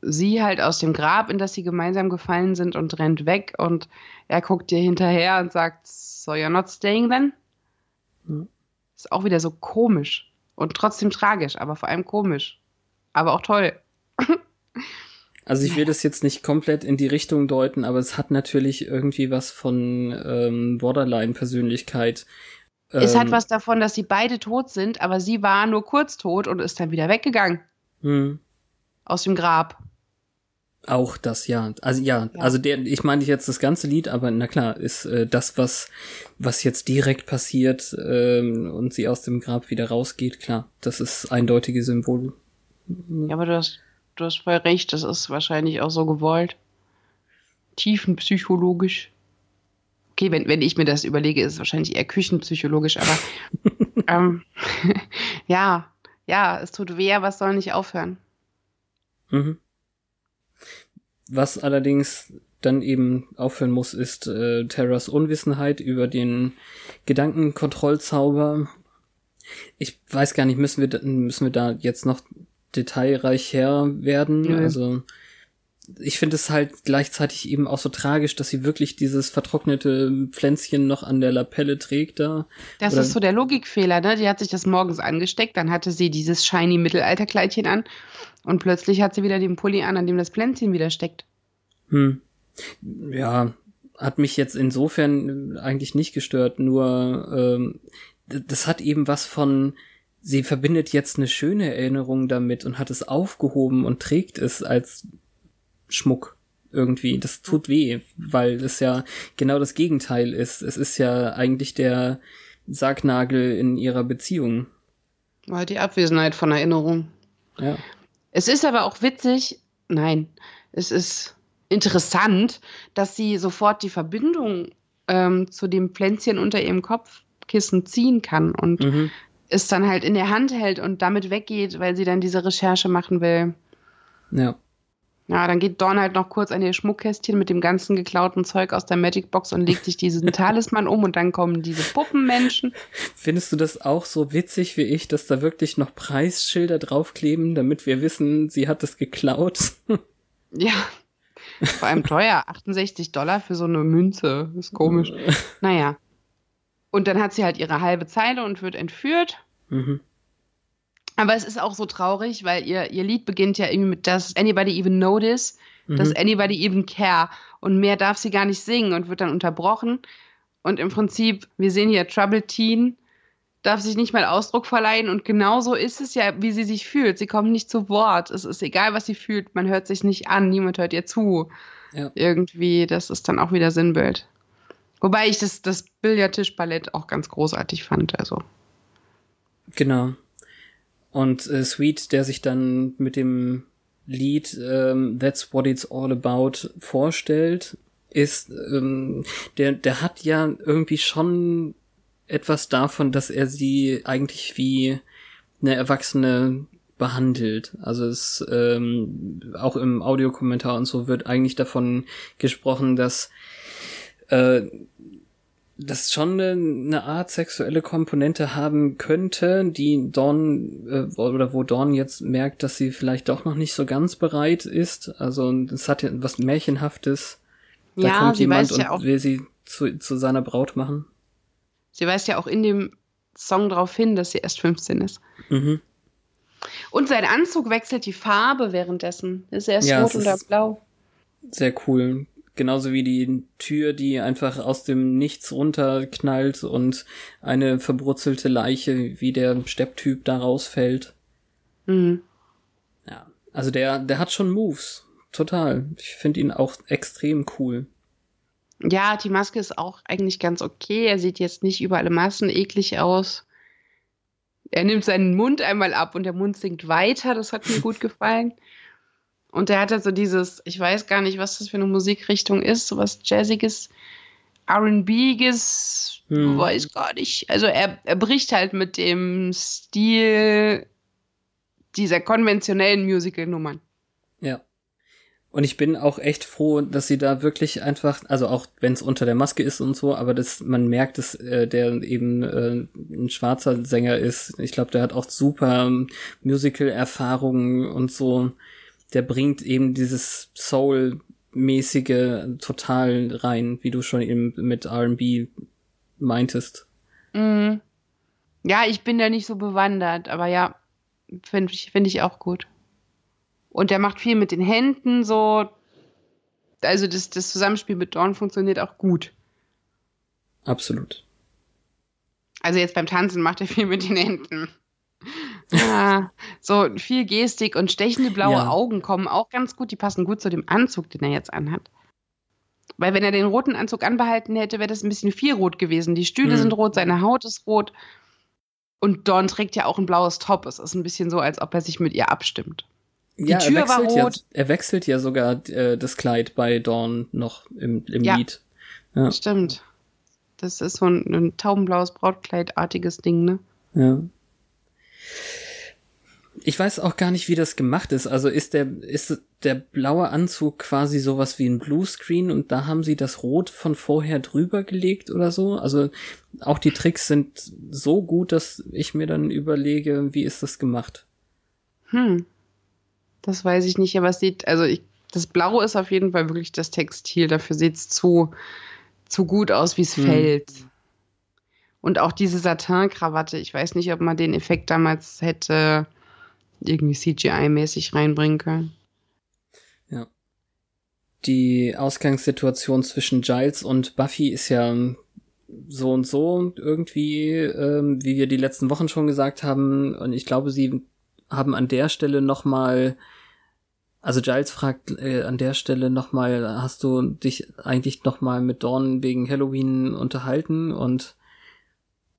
sie halt aus dem Grab, in das sie gemeinsam gefallen sind und rennt weg und er guckt ihr hinterher und sagt, so you're not staying then? Mhm. Ist auch wieder so komisch und trotzdem tragisch, aber vor allem komisch. Aber auch toll. Also ich will das jetzt nicht komplett in die Richtung deuten, aber es hat natürlich irgendwie was von ähm, Borderline-Persönlichkeit. Ähm, es hat ähm, was davon, dass sie beide tot sind, aber sie war nur kurz tot und ist dann wieder weggegangen. Hm. Aus dem Grab. Auch das, ja. Also ja, ja. also der, ich meine jetzt das ganze Lied, aber na klar, ist äh, das, was, was jetzt direkt passiert ähm, und sie aus dem Grab wieder rausgeht, klar, das ist eindeutige Symbol. Ja, aber du hast du hast voll recht, das ist wahrscheinlich auch so gewollt. Tiefenpsychologisch. Okay, wenn, wenn ich mir das überlege, ist es wahrscheinlich eher küchenpsychologisch, aber ähm, ja, ja, es tut weh, aber es soll nicht aufhören. Mhm. Was allerdings dann eben aufhören muss, ist äh, Terras Unwissenheit über den Gedankenkontrollzauber. Ich weiß gar nicht, müssen wir, müssen wir da jetzt noch detailreicher werden. Ja. Also ich finde es halt gleichzeitig eben auch so tragisch, dass sie wirklich dieses vertrocknete Pflänzchen noch an der Lapelle trägt da. Das Oder ist so der Logikfehler, ne? Die hat sich das morgens angesteckt, dann hatte sie dieses shiny Mittelalterkleidchen an und plötzlich hat sie wieder den Pulli an, an dem das Pflänzchen wieder steckt. Hm. Ja, hat mich jetzt insofern eigentlich nicht gestört, nur ähm, das hat eben was von sie verbindet jetzt eine schöne Erinnerung damit und hat es aufgehoben und trägt es als Schmuck irgendwie. Das tut weh, weil es ja genau das Gegenteil ist. Es ist ja eigentlich der Sargnagel in ihrer Beziehung. War die Abwesenheit von Erinnerung. Ja. Es ist aber auch witzig, nein, es ist interessant, dass sie sofort die Verbindung ähm, zu dem Pflänzchen unter ihrem Kopfkissen ziehen kann und mhm es dann halt in der Hand hält und damit weggeht, weil sie dann diese Recherche machen will. Ja. Ja, dann geht Dawn halt noch kurz an ihr Schmuckkästchen mit dem ganzen geklauten Zeug aus der Magic Box und legt sich diesen Talisman um und dann kommen diese Puppenmenschen. Findest du das auch so witzig wie ich, dass da wirklich noch Preisschilder draufkleben, damit wir wissen, sie hat es geklaut? ja. Vor allem teuer. 68 Dollar für so eine Münze. Ist komisch. naja. Und dann hat sie halt ihre halbe Zeile und wird entführt. Mhm. Aber es ist auch so traurig, weil ihr, ihr Lied beginnt ja irgendwie mit Does anybody even notice? Mhm. Does anybody even care? Und mehr darf sie gar nicht singen und wird dann unterbrochen. Und im Prinzip, wir sehen hier Trouble Teen, darf sich nicht mal Ausdruck verleihen. Und genauso ist es ja, wie sie sich fühlt. Sie kommt nicht zu Wort. Es ist egal, was sie fühlt. Man hört sich nicht an. Niemand hört ihr zu. Ja. Irgendwie, das ist dann auch wieder Sinnbild. Wobei ich das, das Billardtischballett auch ganz großartig fand, also. Genau. Und äh, Sweet, der sich dann mit dem Lied ähm, That's What It's All About vorstellt, ist, ähm, der, der hat ja irgendwie schon etwas davon, dass er sie eigentlich wie eine Erwachsene behandelt. Also es ähm, auch im Audiokommentar und so wird eigentlich davon gesprochen, dass äh, das schon eine, Art sexuelle Komponente haben könnte, die Dawn äh, oder wo Dawn jetzt merkt, dass sie vielleicht doch noch nicht so ganz bereit ist. Also es hat ja was Märchenhaftes. Da ja, kommt jemand und ja will sie zu, zu seiner Braut machen. Sie weist ja auch in dem Song darauf hin, dass sie erst 15 ist. Mhm. Und sein Anzug wechselt die Farbe währenddessen. Ist erst ja, rot oder blau. Sehr cool. Genauso wie die Tür, die einfach aus dem Nichts runterknallt und eine verbrutzelte Leiche wie der Stepptyp da rausfällt. Mhm. Ja, also der, der hat schon Moves. Total. Ich finde ihn auch extrem cool. Ja, die Maske ist auch eigentlich ganz okay. Er sieht jetzt nicht über alle Massen eklig aus. Er nimmt seinen Mund einmal ab und der Mund sinkt weiter. Das hat mir gut gefallen. Und er hat halt so dieses, ich weiß gar nicht, was das für eine Musikrichtung ist, so was Jazziges, RBiges, hm. weiß gar nicht. Also er, er bricht halt mit dem Stil dieser konventionellen Musical-Nummern. Ja. Und ich bin auch echt froh, dass sie da wirklich einfach, also auch wenn es unter der Maske ist und so, aber dass man merkt, dass äh, der eben äh, ein schwarzer Sänger ist. Ich glaube, der hat auch super Musical-Erfahrungen und so. Der bringt eben dieses Soul-mäßige total rein, wie du schon eben mit R&B meintest. Mhm. Ja, ich bin da nicht so bewandert, aber ja, finde ich, find ich auch gut. Und der macht viel mit den Händen so. Also das, das Zusammenspiel mit Dawn funktioniert auch gut. Absolut. Also jetzt beim Tanzen macht er viel mit den Händen. Ja, so viel Gestik und stechende blaue ja. Augen kommen auch ganz gut. Die passen gut zu dem Anzug, den er jetzt anhat. Weil wenn er den roten Anzug anbehalten hätte, wäre das ein bisschen viel rot gewesen. Die Stühle mhm. sind rot, seine Haut ist rot. Und Dawn trägt ja auch ein blaues Top. Es ist ein bisschen so, als ob er sich mit ihr abstimmt. Die ja, Tür war rot. Ja, er wechselt ja sogar äh, das Kleid bei Dawn noch im, im ja, Lied. Ja, stimmt. Das ist so ein, ein taubenblaues Brautkleidartiges Ding, ne? Ja. Ich weiß auch gar nicht, wie das gemacht ist. Also ist der, ist der blaue Anzug quasi sowas wie ein Bluescreen und da haben sie das Rot von vorher drüber gelegt oder so? Also auch die Tricks sind so gut, dass ich mir dann überlege, wie ist das gemacht? Hm. Das weiß ich nicht, aber es sieht, also ich, das Blau ist auf jeden Fall wirklich das Textil. Dafür sieht es zu, zu gut aus, wie es hm. fällt. Und auch diese Satin-Krawatte, ich weiß nicht, ob man den Effekt damals hätte irgendwie CGI-mäßig reinbringen können. Ja. Die Ausgangssituation zwischen Giles und Buffy ist ja so und so irgendwie, ähm, wie wir die letzten Wochen schon gesagt haben. Und ich glaube, sie haben an der Stelle noch mal also Giles fragt äh, an der Stelle nochmal, hast du dich eigentlich nochmal mit Dawn wegen Halloween unterhalten? Und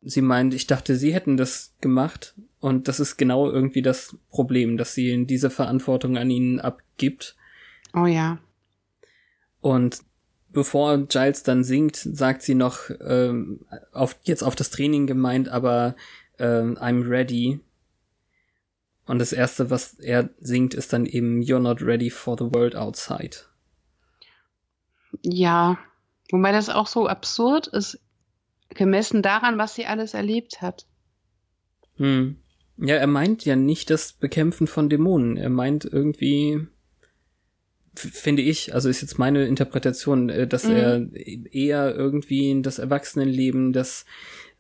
sie meint, ich dachte, sie hätten das gemacht. Und das ist genau irgendwie das Problem, dass sie diese Verantwortung an ihnen abgibt. Oh ja. Und bevor Giles dann singt, sagt sie noch, ähm, auf, jetzt auf das Training gemeint, aber ähm, I'm ready. Und das erste, was er singt, ist dann eben You're not ready for the world outside. Ja, wobei das auch so absurd ist, gemessen daran, was sie alles erlebt hat. Hm. Ja, er meint ja nicht das Bekämpfen von Dämonen. Er meint irgendwie, finde ich, also ist jetzt meine Interpretation, äh, dass mhm. er eher irgendwie in das Erwachsenenleben, das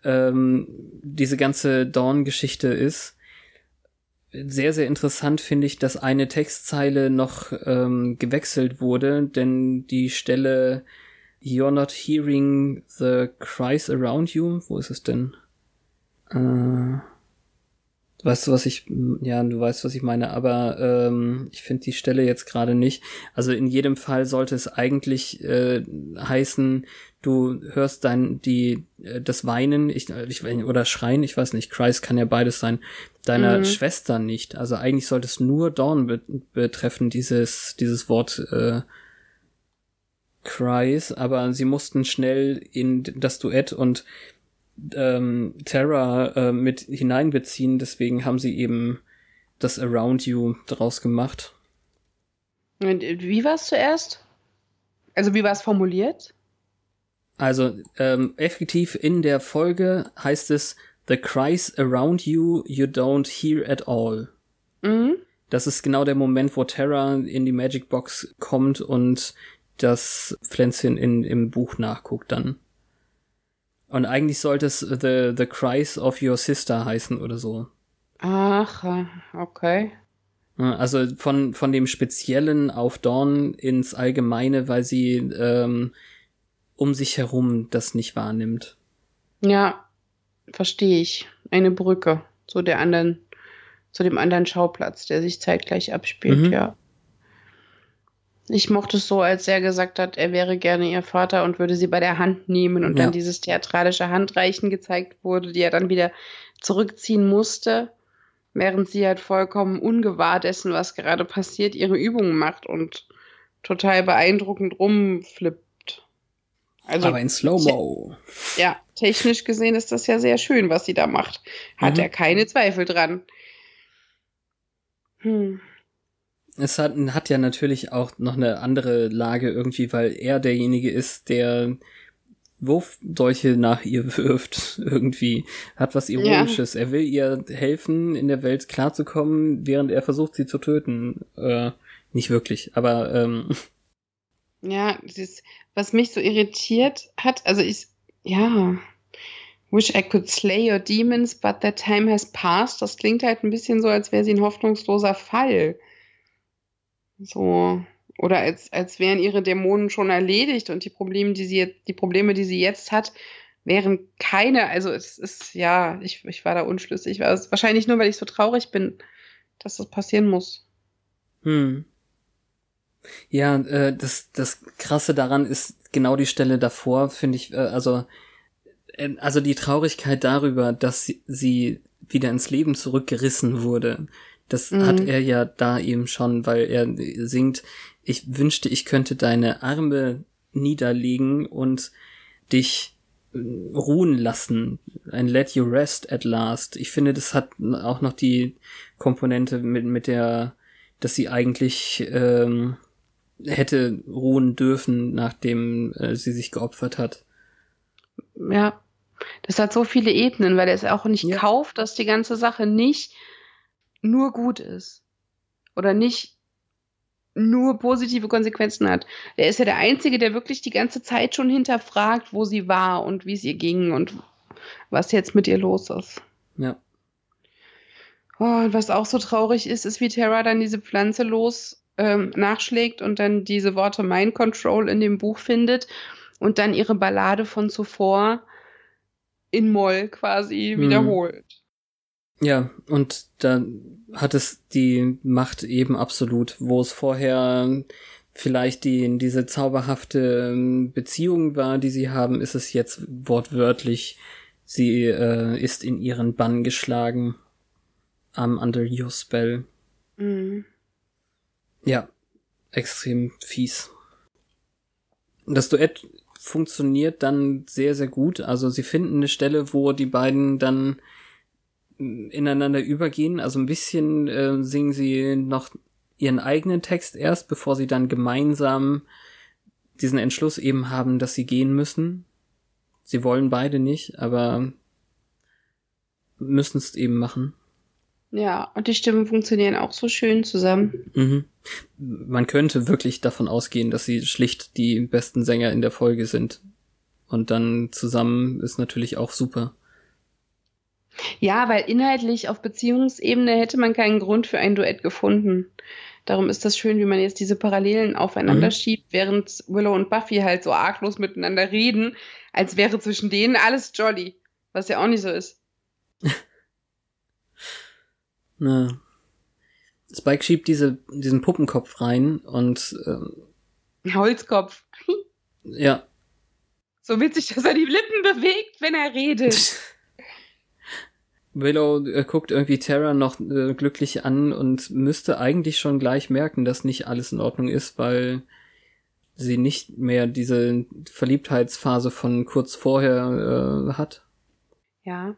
ähm, diese ganze Dawn-Geschichte ist sehr, sehr interessant finde ich, dass eine Textzeile noch ähm, gewechselt wurde, denn die Stelle You're not hearing the cries around you, wo ist es denn? Äh, weißt du, was ich, ja, du weißt, was ich meine, aber ähm, ich finde die Stelle jetzt gerade nicht. Also in jedem Fall sollte es eigentlich äh, heißen, du hörst dann die äh, das Weinen, ich, ich oder Schreien, ich weiß nicht, Cries kann ja beides sein, deiner mhm. Schwester nicht. Also eigentlich sollte es nur Dawn be betreffen, dieses dieses Wort äh, Cries, aber sie mussten schnell in das Duett und ähm, Terra äh, mit hineinbeziehen, deswegen haben sie eben das Around You draus gemacht. Und wie war es zuerst? Also wie war es formuliert? Also ähm, effektiv in der Folge heißt es The cries around you you don't hear at all. Mhm. Das ist genau der Moment, wo Terra in die Magic Box kommt und das Pflänzchen in, im Buch nachguckt dann. Und eigentlich sollte es The, the Cries of Your Sister heißen oder so. Ach, okay. Also von, von dem Speziellen auf Dawn ins Allgemeine, weil sie ähm, um sich herum das nicht wahrnimmt. Ja, verstehe ich. Eine Brücke zu der anderen, zu dem anderen Schauplatz, der sich zeitgleich abspielt, mhm. ja. Ich mochte es so, als er gesagt hat, er wäre gerne ihr Vater und würde sie bei der Hand nehmen und Ja. dann dieses theatralische Handreichen gezeigt wurde, die er dann wieder zurückziehen musste, während sie halt vollkommen ungewahr dessen, was gerade passiert, ihre Übungen macht und total beeindruckend rumflippt. Also, Aber in Slow-Mo. ja, technisch gesehen ist das ja sehr schön, was sie da macht. Hat Mhm. er keine Zweifel dran. Hm. Es hat, hat ja natürlich auch noch eine andere Lage irgendwie, weil er derjenige ist, der Wurfdolche nach ihr wirft irgendwie. Hat was Ironisches. Er will ihr helfen, in der Welt klarzukommen, während er versucht, sie zu töten. Äh, nicht wirklich, aber ähm, Ja, dieses, was mich so irritiert hat, also ich, ja, wish I could slay your demons, but that time has passed. Das klingt halt ein bisschen so, als wäre sie ein hoffnungsloser Fall. So. Oder als, als wären ihre Dämonen schon erledigt und die Probleme, die sie jetzt, die Probleme, die sie jetzt hat, wären keine. Also es ist, ja, ich, ich war da unschlüssig. Also wahrscheinlich nur, weil ich so traurig bin, dass das passieren muss. Hm. Ja, äh, das, das Krasse daran ist genau die Stelle davor, finde ich, äh, also, äh, also die Traurigkeit darüber, dass sie, sie wieder ins Leben zurückgerissen wurde. Das Mhm. hat er ja da eben schon, weil er singt, ich wünschte, ich könnte deine Arme niederlegen und dich äh, ruhen lassen. Ein Let You Rest at Last. Ich finde, das hat auch noch die Komponente mit, mit der, dass sie eigentlich ähm, hätte ruhen dürfen, nachdem äh, sie sich geopfert hat. Ja, das hat so viele Ebenen, weil er es auch nicht Ja. kauft, dass die ganze Sache nicht nur gut ist. Oder nicht nur positive Konsequenzen hat. Er ist ja der Einzige, der wirklich die ganze Zeit schon hinterfragt, wo sie war und wie es ihr ging und was jetzt mit ihr los ist. Ja. Oh, und was auch so traurig ist, ist, wie Terra dann diese Pflanze los ähm, nachschlägt und dann diese Worte Mind Control in dem Buch findet und dann ihre Ballade von zuvor in Moll quasi Hm. wiederholt. Ja, und da hat es die Macht eben absolut, wo es vorher vielleicht die, diese zauberhafte ähm, Beziehung war, die sie haben, ist es jetzt wortwörtlich, sie äh, ist in ihren Bann geschlagen. I'm under your spell. Mhm. Ja, extrem fies. Das Duett funktioniert dann sehr, sehr gut. Also sie finden eine Stelle, wo die beiden dann ineinander übergehen. Also ein bisschen äh, singen sie noch ihren eigenen Text erst, bevor sie dann gemeinsam diesen Entschluss eben haben, dass sie gehen müssen. Sie wollen beide nicht, aber müssen es eben machen. Ja, und die Stimmen funktionieren auch so schön zusammen. Mhm. Man könnte wirklich davon ausgehen, dass sie schlicht die besten Sänger in der Folge sind. Und dann zusammen ist natürlich auch super. Ja, weil inhaltlich auf Beziehungsebene hätte man keinen Grund für ein Duett gefunden. Darum ist das schön, wie man jetzt diese Parallelen aufeinander Mhm. schiebt, während Willow und Buffy halt so arglos miteinander reden, als wäre zwischen denen alles jolly. Was ja auch nicht so ist. Na. Spike schiebt diese, diesen Puppenkopf rein und ähm, Holzkopf. ja. So witzig, dass er die Lippen bewegt, wenn er redet. Willow äh, guckt irgendwie Terra noch äh, glücklich an und müsste eigentlich schon gleich merken, dass nicht alles in Ordnung ist, weil sie nicht mehr diese Verliebtheitsphase von kurz vorher äh, hat. Ja.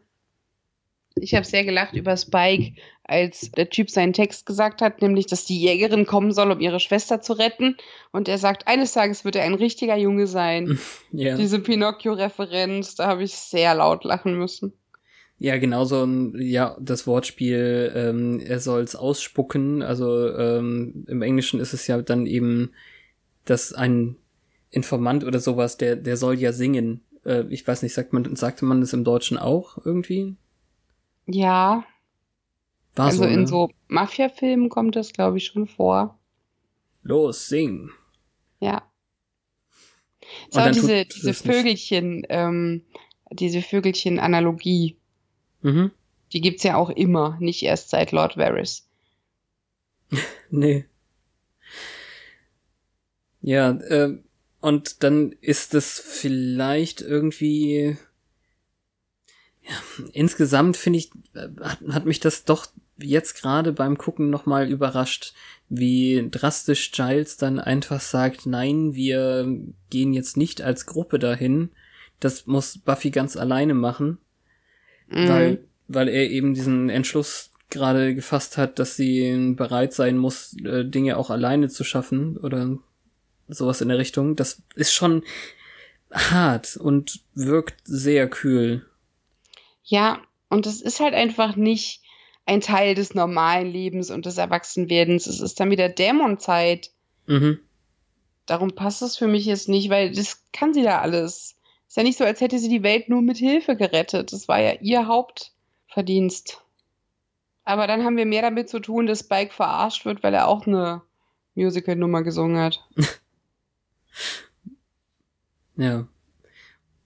Ich habe sehr gelacht über Spike, als der Typ seinen Text gesagt hat, nämlich, dass die Jägerin kommen soll, um ihre Schwester zu retten. Und er sagt, eines Tages wird er ein richtiger Junge sein. Ja. Diese Pinocchio-Referenz, da habe ich sehr laut lachen müssen. Ja, genauso ein, ja, das Wortspiel, ähm, er soll's ausspucken. Also ähm, im Englischen ist es ja dann eben, dass ein Informant oder sowas, der, der soll ja singen. Äh, ich weiß nicht, sagt man, sagte man das im Deutschen auch irgendwie? Ja, War also so, in ne? so Mafia-Filmen kommt das, glaube ich, schon vor. Los, sing. Ja. So, diese, diese. Vögelchen, ähm, diese Vögelchen-Analogie, Mhm. die gibt's ja auch immer, nicht erst seit Lord Varys. Nee. Ja, äh, und dann ist es vielleicht irgendwie. Ja, insgesamt finde ich, äh, hat, hat mich das doch jetzt gerade beim Gucken nochmal überrascht, wie drastisch Giles dann einfach sagt, nein, wir gehen jetzt nicht als Gruppe dahin. Das muss Buffy ganz alleine machen. Mhm. Weil, weil er eben diesen Entschluss gerade gefasst hat, dass sie bereit sein muss, äh, Dinge auch alleine zu schaffen oder sowas in der Richtung. Das ist schon hart und wirkt sehr kühl. Ja, und es ist halt einfach nicht ein Teil des normalen Lebens und des Erwachsenwerdens. Es ist dann wieder Dämonzeit. Mhm. Darum passt es für mich jetzt nicht, weil das kann sie da alles. Ist ja nicht so, als hätte sie die Welt nur mit Hilfe gerettet. Das war ja ihr Hauptverdienst. Aber dann haben wir mehr damit zu tun, dass Spike verarscht wird, weil er auch eine Musical-Nummer gesungen hat. ja.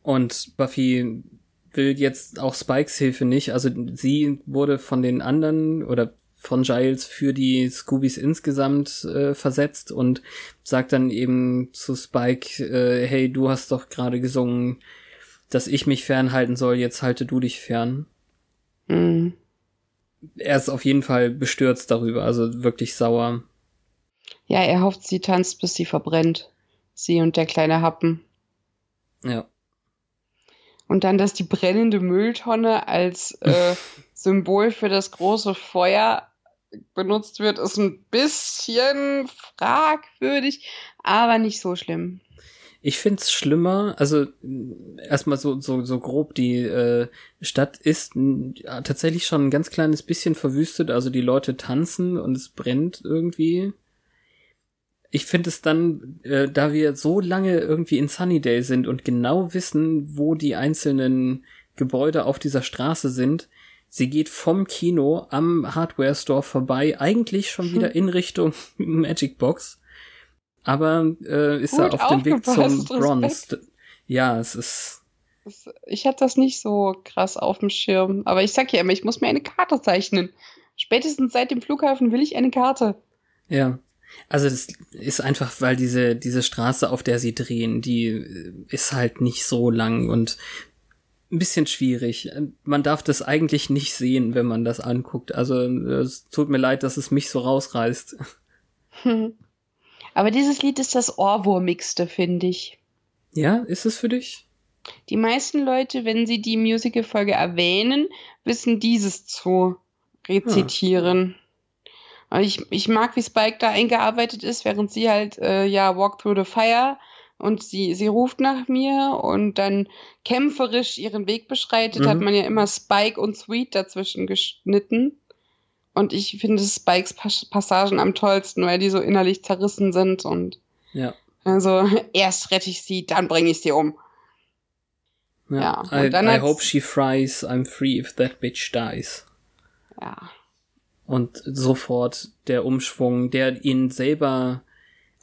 Und Buffy will jetzt auch Spikes Hilfe nicht. Also sie wurde von den anderen oder von Giles für die Scoobies insgesamt äh, versetzt und sagt dann eben zu Spike, äh, hey, du hast doch gerade gesungen, dass ich mich fernhalten soll, jetzt halte du dich fern. Mhm er ist auf jeden Fall bestürzt darüber, also wirklich sauer. Ja, er hofft, sie tanzt, bis sie verbrennt. Sie und der kleine Happen. Ja. Und dann, dass die brennende Mülltonne als äh, Symbol für das große Feuer benutzt wird, ist ein bisschen fragwürdig, aber nicht so schlimm. Ich find's schlimmer, also erstmal so, so, so grob, die äh, Stadt ist ja, tatsächlich schon ein ganz kleines bisschen verwüstet, also die Leute tanzen und es brennt irgendwie. Ich finde es dann, äh, da wir so lange irgendwie in Sunnydale sind und genau wissen, wo die einzelnen Gebäude auf dieser Straße sind, sie geht vom Kino am Hardware Store vorbei, eigentlich schon wieder in Richtung Magic Box aber äh, ist er auf dem Weg zum Bronze. Ja, es ist. Ich hatte das nicht so krass auf dem Schirm. Aber ich sag ja immer, ich muss mir eine Karte zeichnen. Spätestens seit dem Flughafen will ich eine Karte. Ja. Also das ist einfach, weil diese, diese Straße, auf der sie drehen, die äh, ist halt nicht so lang und ein bisschen schwierig. Man darf das eigentlich nicht sehen, wenn man das anguckt. Also es tut mir leid, dass es mich so rausreißt. Hm. Aber dieses Lied ist das Ohrwurmigste, finde ich. Ja, ist es für dich? Die meisten Leute, wenn sie die Musical-Folge erwähnen, wissen dieses zu rezitieren. Ja. Ich, ich mag, wie Spike da eingearbeitet ist, während sie halt, äh, ja, Walk Through the Fire und sie, sie ruft nach mir und dann kämpferisch ihren Weg beschreitet, mhm. hat man ja immer Spike und Sweet dazwischen geschnitten. Und ich finde Spikes Passagen am tollsten, weil die so innerlich zerrissen sind und ja. Also erst rette ich sie, dann bringe ich sie um. Ja. ja. I, I hope she fries, I'm free if that bitch dies. Ja. Und sofort der Umschwung, der ihn selber,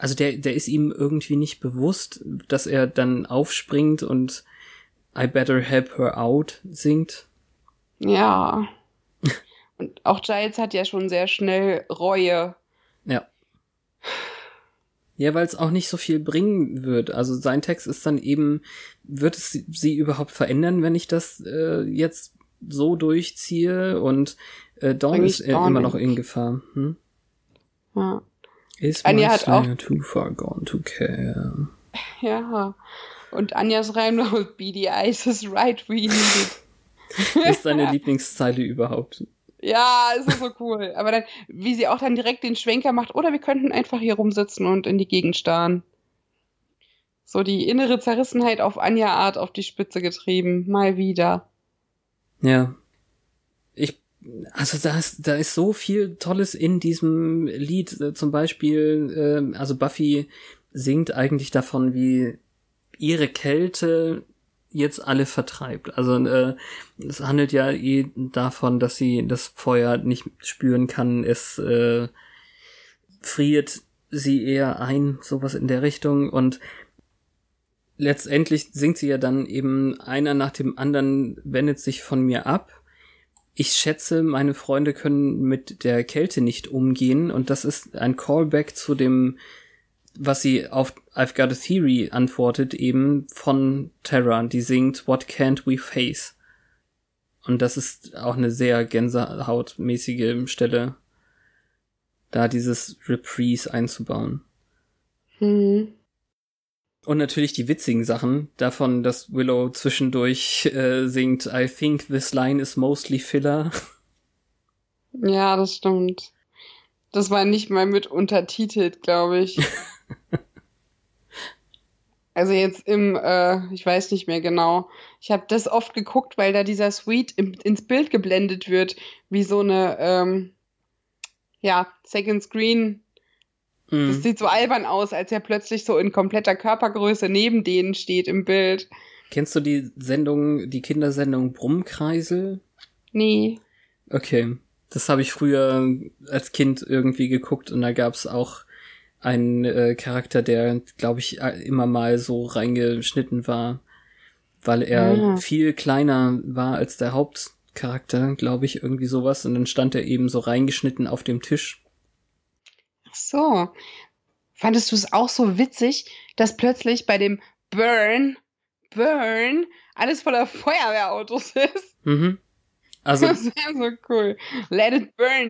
also der, der ist ihm irgendwie nicht bewusst, dass er dann aufspringt und I better help her out singt. Ja. Und auch Giles hat ja schon sehr schnell Reue. Ja. Ja, weil es auch nicht so viel bringen wird. Also sein Text ist dann eben, wird es sie überhaupt verändern, wenn ich das äh, jetzt so durchziehe? Und äh, Dawn ist Dawn immer noch in Gefahr. Hm? Ja. Is Anja hat auch too far gone to care. Ja. Und Anjas Reim Be the ice is right we need it. ist deine Lieblingszeile überhaupt? Ja, es ist so cool. Aber dann, wie sie auch dann direkt den Schwenker macht, oder wir könnten einfach hier rumsitzen und in die Gegend starren. So die innere Zerrissenheit auf Anja-Art auf die Spitze getrieben. Mal wieder. Ja. Ich, also da ist, da ist so viel Tolles in diesem Lied. Zum Beispiel, äh, also Buffy singt eigentlich davon, wie ihre Kälte jetzt alle vertreibt. Also äh, es handelt ja eh davon, dass sie das Feuer nicht spüren kann. Es äh, friert sie eher ein, sowas in der Richtung. Und letztendlich singt sie ja dann eben einer nach dem anderen wendet sich von mir ab. Ich schätze, meine Freunde können mit der Kälte nicht umgehen und das ist ein Callback zu dem was sie auf I've Got a Theory antwortet, eben von Terra, die singt What Can't We Face? Und das ist auch eine sehr gänsehautmäßige Stelle, da dieses Reprise einzubauen. Mhm. Und natürlich die witzigen Sachen davon, dass Willow zwischendurch äh, singt I think this line is mostly filler. Ja, das stimmt. Das war nicht mal mit untertitelt, glaube ich. also jetzt im, äh, ich weiß nicht mehr genau. Ich habe das oft geguckt, weil da dieser Suite im, ins Bild geblendet wird, wie so eine, ähm, ja, Second Screen. Mhm. Das sieht so albern aus, als er plötzlich so in kompletter Körpergröße neben denen steht im Bild. Kennst du die Sendung, die Kindersendung Brummkreisel? Nee. Okay. Das habe ich früher als Kind irgendwie geguckt und da gab's auch einen äh, Charakter, der, glaube ich, immer mal so reingeschnitten war, weil er ah. viel kleiner war als der Hauptcharakter, glaube ich, irgendwie sowas. Und dann stand er eben so reingeschnitten auf dem Tisch. Ach so. Fandest du es auch so witzig, dass plötzlich bei dem Burn, Burn, alles voller Feuerwehrautos ist? Mhm. Also, das wäre so cool. Let it burn.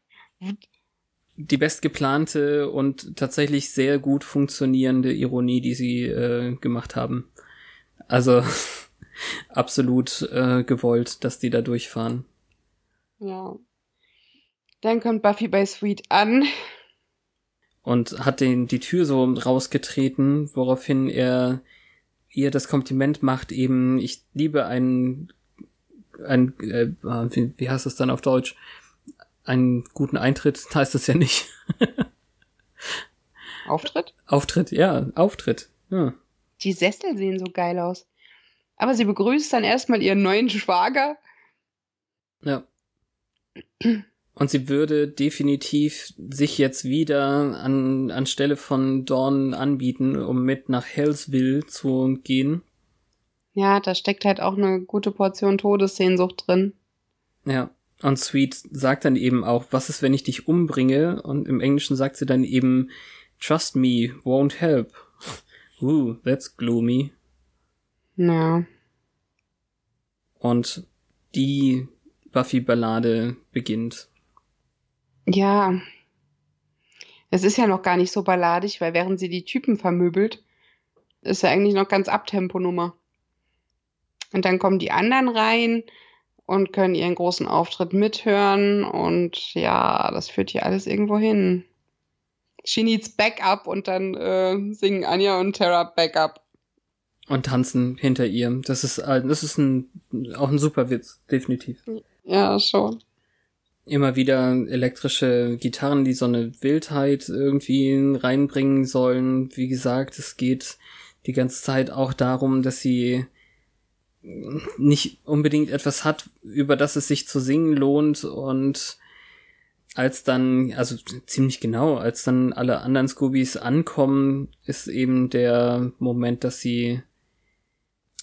Die bestgeplante und tatsächlich sehr gut funktionierende Ironie, die sie äh, gemacht haben. Also absolut äh, gewollt, dass die da durchfahren. Ja. Dann kommt Buffy bei Sweet an. Und hat den die Tür so rausgetreten, woraufhin er ihr das Kompliment macht, eben, ich liebe einen ein, äh, wie, wie heißt das dann auf Deutsch? Einen guten Eintritt heißt es ja nicht. Auftritt? Auftritt, ja, Auftritt. Ja. Die Sessel sehen so geil aus. Aber sie begrüßt dann erstmal ihren neuen Schwager. Ja. Und sie würde definitiv sich jetzt wieder an, anstelle von Dawn anbieten, um mit nach Hellsville zu gehen. Ja, da steckt halt auch eine gute Portion Todessehnsucht drin. Ja. Und Sweet sagt dann eben auch, was ist, wenn ich dich umbringe? Und im Englischen sagt sie dann eben, trust me, won't help. Ooh, that's gloomy. Ja. Und die Buffy-Ballade beginnt. Ja. Es ist ja noch gar nicht so balladig, weil während sie die Typen vermöbelt, ist ja eigentlich noch ganz Abtempo-Nummer. Und dann kommen die anderen rein und können ihren großen Auftritt mithören. Und ja, das führt hier alles irgendwo hin. She needs Backup und dann äh, singen Anja und Tara Backup. Und tanzen hinter ihr. Das ist, äh, das ist ein, auch ein super Witz, definitiv. Ja, schon. Immer wieder elektrische Gitarren, die so eine Wildheit irgendwie reinbringen sollen. Wie gesagt, es geht die ganze Zeit auch darum, dass sie nicht unbedingt etwas hat, über das es sich zu singen lohnt und als dann, also ziemlich genau, als dann alle anderen Scoobies ankommen, ist eben der Moment, dass sie,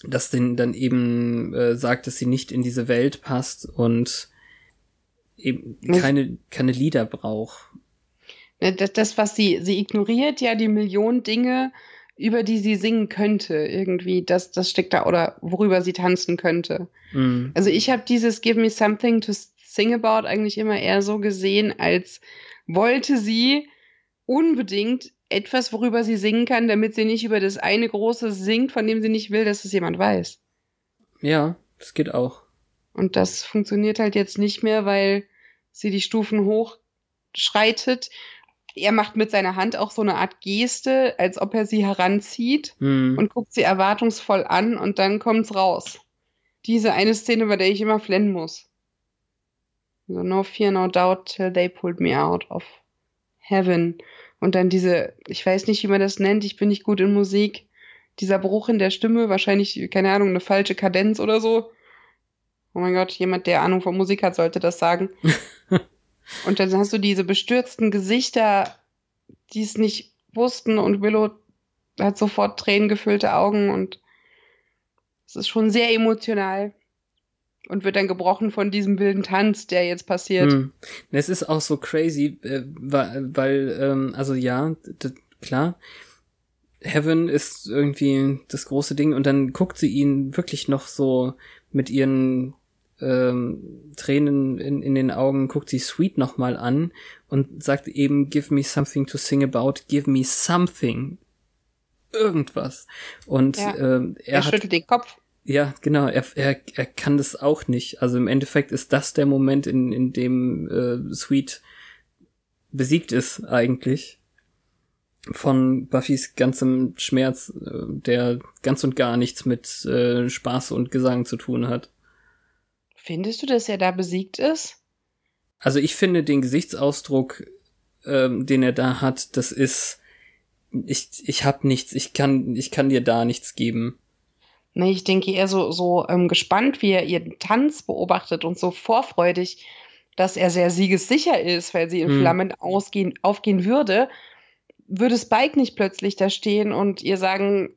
dass den dann eben äh, sagt, dass sie nicht in diese Welt passt und eben keine, keine Lieder braucht. Das, das, was sie, sie ignoriert ja die Million Dinge, über die sie singen könnte, irgendwie, das, das steckt da, oder worüber sie tanzen könnte. Mhm. Also ich habe dieses Give Me Something to Sing About eigentlich immer eher so gesehen, als wollte sie unbedingt etwas, worüber sie singen kann, damit sie nicht über das eine große singt, von dem sie nicht will, dass es jemand weiß. Ja, das geht auch. Und das funktioniert halt jetzt nicht mehr, weil sie die Stufen hochschreitet er macht mit seiner Hand auch so eine Art Geste, als ob er sie heranzieht hm. und guckt sie erwartungsvoll an und dann kommt's raus. Diese eine Szene, bei der ich immer flennen muss. So, no fear, no doubt, till they pulled me out of heaven. Und dann diese, ich weiß nicht, wie man das nennt, ich bin nicht gut in Musik. Dieser Bruch in der Stimme, wahrscheinlich, keine Ahnung, eine falsche Kadenz oder so. Oh mein Gott, jemand, der Ahnung von Musik hat, sollte das sagen. Und dann hast du diese bestürzten Gesichter, die es nicht wussten und Willow hat sofort tränengefüllte Augen und es ist schon sehr emotional und wird dann gebrochen von diesem wilden Tanz, der jetzt passiert. Hm. Es ist auch so crazy, äh, weil, weil ähm, also ja, klar, Heaven ist irgendwie das große Ding und dann guckt sie ihn wirklich noch so mit ihren ähm, Tränen in, in den Augen, guckt sie Sweet nochmal an und sagt eben, give me something to sing about, give me something. Irgendwas. Und Ja. ähm, er, Er hat, schüttelt den Kopf. ja, genau, er, er, er kann das auch nicht. Also im Endeffekt ist das der Moment, in, in dem äh, Sweet besiegt ist eigentlich von Buffys ganzem Schmerz, äh, der ganz und gar nichts mit äh, Spaß und Gesang zu tun hat. Findest du, dass er da besiegt ist? Also ich finde den Gesichtsausdruck, ähm, den er da hat, das ist ich ich hab nichts, ich kann ich kann dir da nichts geben. Nee, ich denke eher so, so ähm, gespannt, wie er ihren Tanz beobachtet und so vorfreudig, dass er sehr siegessicher ist, weil sie in Hm. Flammen ausgehen, aufgehen würde, würde Spike nicht plötzlich da stehen und ihr sagen,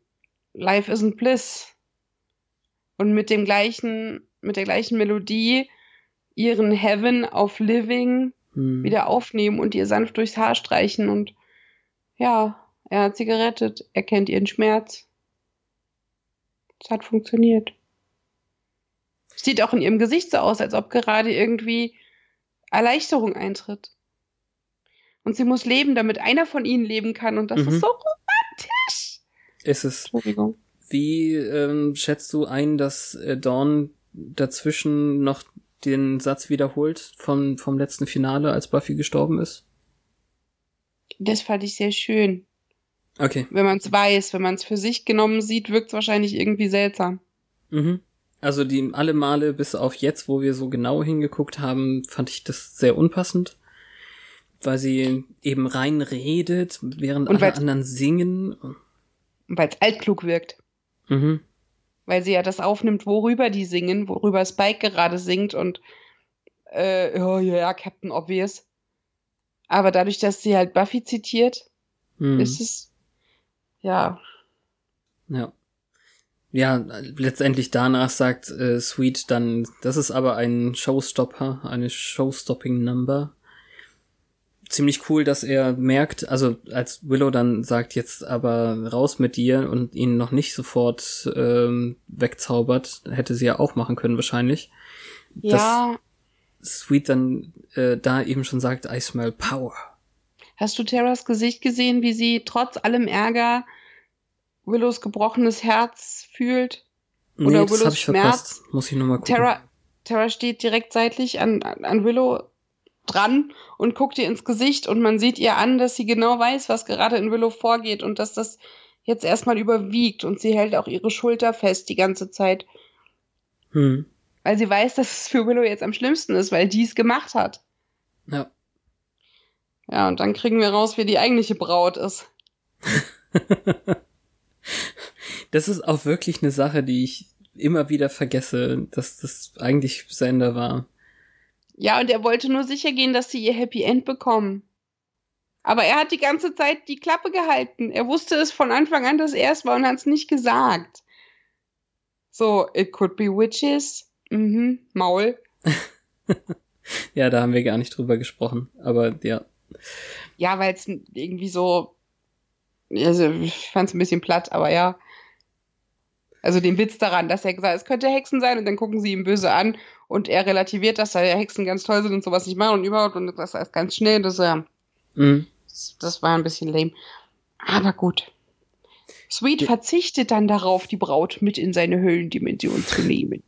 Life isn't bliss. Und mit dem gleichen, mit der gleichen Melodie ihren Heaven auf Living Hm. wieder aufnehmen und ihr sanft durchs Haar streichen und ja, er hat sie gerettet, er kennt ihren Schmerz. Es hat funktioniert. Sieht auch in ihrem Gesicht so aus, als ob gerade irgendwie Erleichterung eintritt. Und sie muss leben, damit einer von ihnen leben kann. Und das Mhm. ist so romantisch. Ist es Entschuldigung. Wie ähm, schätzt du ein, dass äh, Dawn dazwischen noch den Satz wiederholt vom, vom letzten Finale, als Buffy gestorben ist? Das fand ich sehr schön. Okay. Wenn man es weiß, wenn man es für sich genommen sieht, wirkt es wahrscheinlich irgendwie seltsam. Mhm. Also die alle Male bis auf jetzt, wo wir so genau hingeguckt haben, fand ich das sehr unpassend, weil sie eben reinredet, während Und alle anderen singen. Weil es altklug wirkt. Mhm. Weil sie ja das aufnimmt, worüber die singen, worüber Spike gerade singt und äh, ja, ja, ja, Captain Obvious. Aber dadurch, dass sie halt Buffy zitiert, Mhm. ist es ja, Ja. Ja, letztendlich danach sagt äh, Sweet dann, das ist aber ein Showstopper, eine Showstopping Number. Ziemlich cool, dass er merkt, also als Willow dann sagt, jetzt aber raus mit dir und ihn noch nicht sofort ähm, wegzaubert, hätte sie ja auch machen können wahrscheinlich. ja. Sweet dann äh, da eben schon sagt, I smell power. Hast du Terras Gesicht gesehen, wie sie trotz allem Ärger Willows gebrochenes Herz fühlt? Nee, Oder das Willows ich verpasst. Muss ich nochmal gucken. Terra, Terra steht direkt seitlich an, an Willow dran und guckt ihr ins Gesicht und man sieht ihr an, dass sie genau weiß, was gerade in Willow vorgeht und dass das jetzt erstmal überwiegt und sie hält auch ihre Schulter fest die ganze Zeit, Hm. weil sie weiß, dass es für Willow jetzt am schlimmsten ist, weil die es gemacht hat. Ja. Ja, und dann kriegen wir raus, wer die eigentliche Braut ist. Das ist auch wirklich eine Sache, die ich immer wieder vergesse, dass das eigentlich Sender war. Ja, und er wollte nur sicher gehen, dass sie ihr Happy End bekommen. Aber er hat die ganze Zeit die Klappe gehalten. Er wusste es von Anfang an, dass er es war und hat es nicht gesagt. So, it could be witches. Mhm, Maul. Ja, da haben wir gar nicht drüber gesprochen. Aber ja. Ja, weil es irgendwie so. Also, ich fand es ein bisschen platt, aber ja. Also den Witz daran, dass er gesagt hat, es könnte Hexen sein und dann gucken sie ihn böse an und er relativiert, dass da Hexen ganz toll sind und sowas nicht machen und überhaupt und das ist ganz schnell, dass er. Mhm. Das, das war ein bisschen lame. Aber gut. Sweet verzichtet dann darauf, die Braut mit in seine Höhlendimension zu nehmen.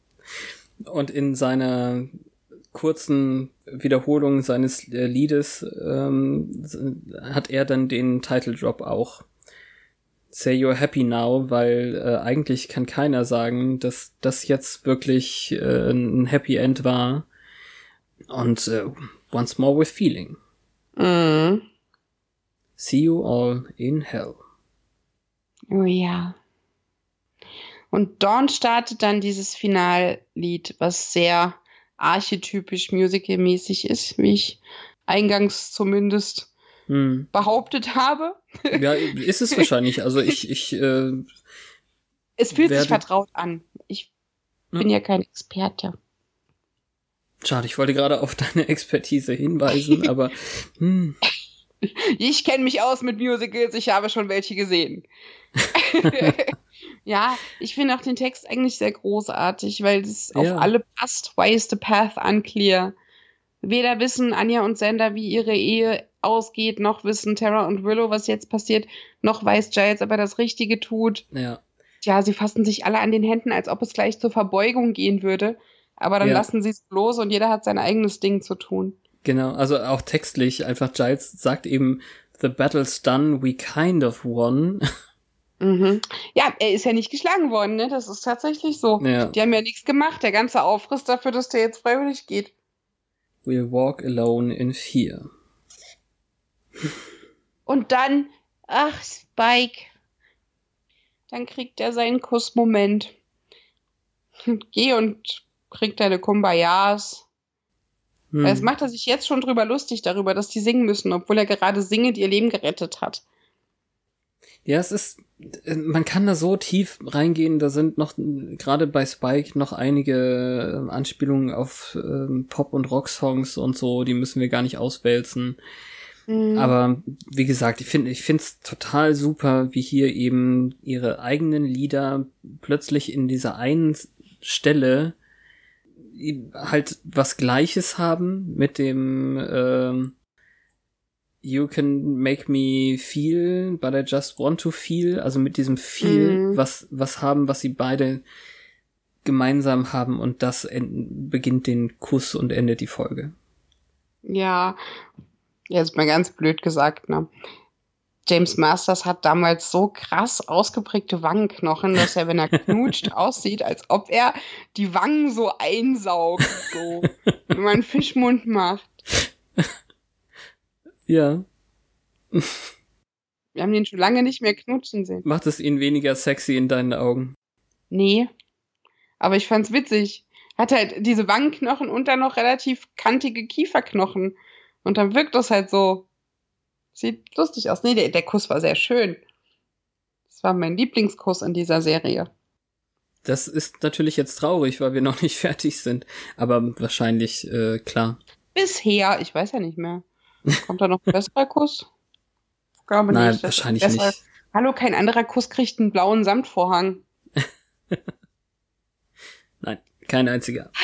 Und in seiner kurzen Wiederholung seines äh, Liedes ähm, hat er dann den Title Drop auch. Say you're happy now, weil äh, eigentlich kann keiner sagen, dass das jetzt wirklich äh, ein Happy End war. Und äh, once more with feeling. Mhm. See you all in hell. Oh ja. Und Dawn startet dann dieses Finallied, was sehr archetypisch musicalmäßig ist, wie ich eingangs zumindest Hm. behauptet habe. Ja, ist es wahrscheinlich. Also ich, ich, äh, Es fühlt Werde- sich vertraut an. Ich Ja. bin ja kein Experte. schade, ich wollte gerade auf deine Expertise hinweisen, aber hm, Ich kenne mich aus mit Musicals, ich habe schon welche gesehen. ja, ich finde auch den Text eigentlich sehr großartig, weil es ja. auf alle passt. Why is the path unclear? Weder wissen Anja und Sander, wie ihre Ehe ausgeht, noch wissen Tara und Willow, was jetzt passiert, noch weiß Giles, ob er das Richtige tut. Ja. Ja, sie fassen sich alle an den Händen, als ob es gleich zur Verbeugung gehen würde. Aber dann ja. lassen sie es bloß und jeder hat sein eigenes Ding zu tun. Genau, also auch textlich einfach Giles sagt eben, the battle's done, we kind of won. Mhm. Ja, er ist ja nicht geschlagen worden, ne? Das ist tatsächlich so. Ja. Die haben ja nichts gemacht. Der ganze Aufriss dafür, dass der jetzt freiwillig geht. We'll walk alone in fear. Und dann, ach, Spike. Dann kriegt er seinen Kussmoment. Geh und krieg deine Kumbayas. Hm. Jetzt macht er sich jetzt schon drüber lustig darüber, dass die singen müssen, obwohl er gerade singend ihr Leben gerettet hat. Ja, es ist, man kann da so tief reingehen, da sind noch, gerade bei Spike, noch einige äh, Anspielungen auf ähm, Pop- und Rock-Songs und so, die müssen wir gar nicht auswälzen. Mhm. Aber wie gesagt, ich finde ich finde es total super, wie hier eben ihre eigenen Lieder plötzlich in dieser einen Stelle halt was Gleiches haben mit dem ähm, You can make me feel, but I just want to feel. Also mit diesem Feel, mm. was, was haben, was sie beide gemeinsam haben und das beginnt den Kuss und endet die Folge. Ja, jetzt mal ganz blöd gesagt, ne? James Masters hat damals so krass ausgeprägte Wangenknochen, dass er, wenn er knutscht, aussieht, als ob er die Wangen so einsaugt, so, wenn man Fischmund macht. Ja. Wir haben ihn schon lange nicht mehr knutschen sehen. Macht es ihn weniger sexy in deinen Augen? Nee. Aber ich fand's witzig. Hat halt diese Wangenknochen und dann noch relativ kantige Kieferknochen. Und dann wirkt das halt so. Sieht lustig aus. Nee, der, der Kuss war sehr schön. Das war mein Lieblingskuss in dieser Serie. Das ist natürlich jetzt traurig, weil wir noch nicht fertig sind. Aber wahrscheinlich, äh, klar. Bisher, ich weiß ja nicht mehr. Kommt da noch ein besserer Kuss? Ich glaube Nein, nicht. wahrscheinlich besser. nicht. Hallo, kein anderer Kuss kriegt einen blauen Samtvorhang. Nein, kein einziger.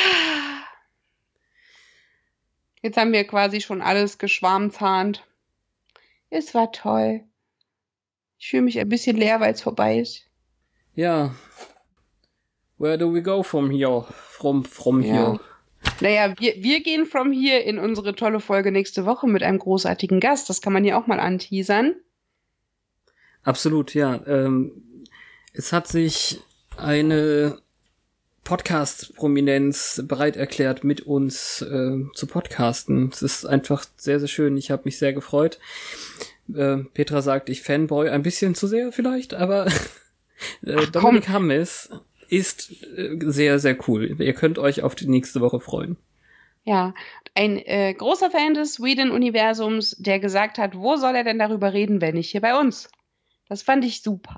Jetzt haben wir quasi schon alles geschwarmzahnt. Es war toll. Ich fühle mich ein bisschen leer, weil es vorbei ist. Ja. Where do we go from here? From, from ja. here. Naja, wir, wir gehen from hier in unsere tolle Folge nächste Woche mit einem großartigen Gast. Das kann man ja auch mal anteasern. Absolut, ja. Ähm, es hat sich eine Podcast-Prominenz bereit erklärt, mit uns äh, zu podcasten. Es ist einfach sehr, sehr schön. Ich habe mich sehr gefreut. Äh, Petra sagt, ich fanboy ein bisschen zu sehr vielleicht, aber äh, Dominik Hammes ist äh, sehr, sehr cool. Ihr könnt euch auf die nächste Woche freuen. Ja, ein äh, großer Fan des Whedon-Universums, der gesagt hat, wo soll er denn darüber reden, wenn nicht hier bei uns? Das fand ich super.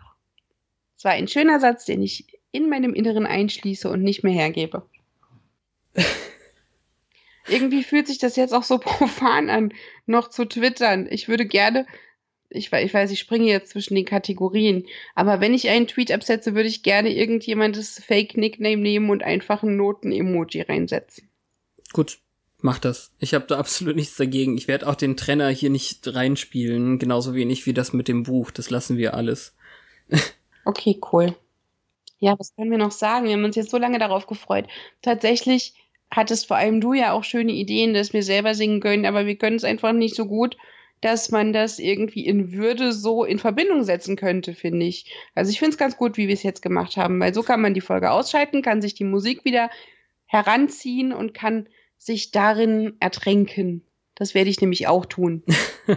Es war ein schöner Satz, den ich in meinem Inneren einschließe und nicht mehr hergebe. Irgendwie fühlt sich das jetzt auch so profan an, noch zu twittern. Ich würde gerne ich, ich weiß, ich springe jetzt zwischen den Kategorien, aber wenn ich einen Tweet absetze, würde ich gerne irgendjemandes Fake-Nickname nehmen und einfach ein Noten-Emoji reinsetzen. Gut, mach das. Ich habe da absolut nichts dagegen. Ich werde auch den Trenner hier nicht reinspielen, genauso wenig wie das mit dem Buch. Das lassen wir alles. okay, cool. Ja, was können wir noch sagen? Wir haben uns jetzt so lange darauf gefreut. Tatsächlich hattest vor allem du ja auch schöne Ideen, dass wir selber singen können, aber wir können es einfach nicht so gut dass man das irgendwie in Würde so in Verbindung setzen könnte, finde ich. Also ich finde es ganz gut, wie wir es jetzt gemacht haben, weil so kann man die Folge ausschalten, kann sich die Musik wieder heranziehen und kann sich darin ertränken. Das werde ich nämlich auch tun.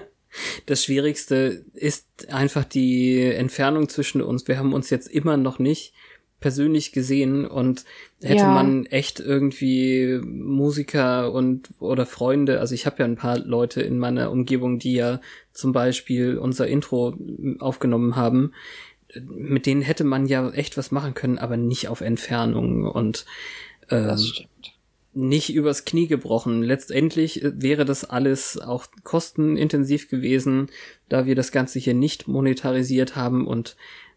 Das Schwierigste ist einfach die Entfernung zwischen uns. Wir haben uns jetzt immer noch nicht persönlich gesehen und hätte ja. man echt irgendwie Musiker und oder Freunde, also ich habe ja ein paar Leute in meiner Umgebung, die ja zum Beispiel unser Intro aufgenommen haben, mit denen hätte man ja echt was machen können, aber nicht auf Entfernung und stimmt. nicht übers Knie gebrochen. Letztendlich äh, wäre das alles auch kostenintensiv gewesen, da wir das Ganze hier nicht monetarisiert haben und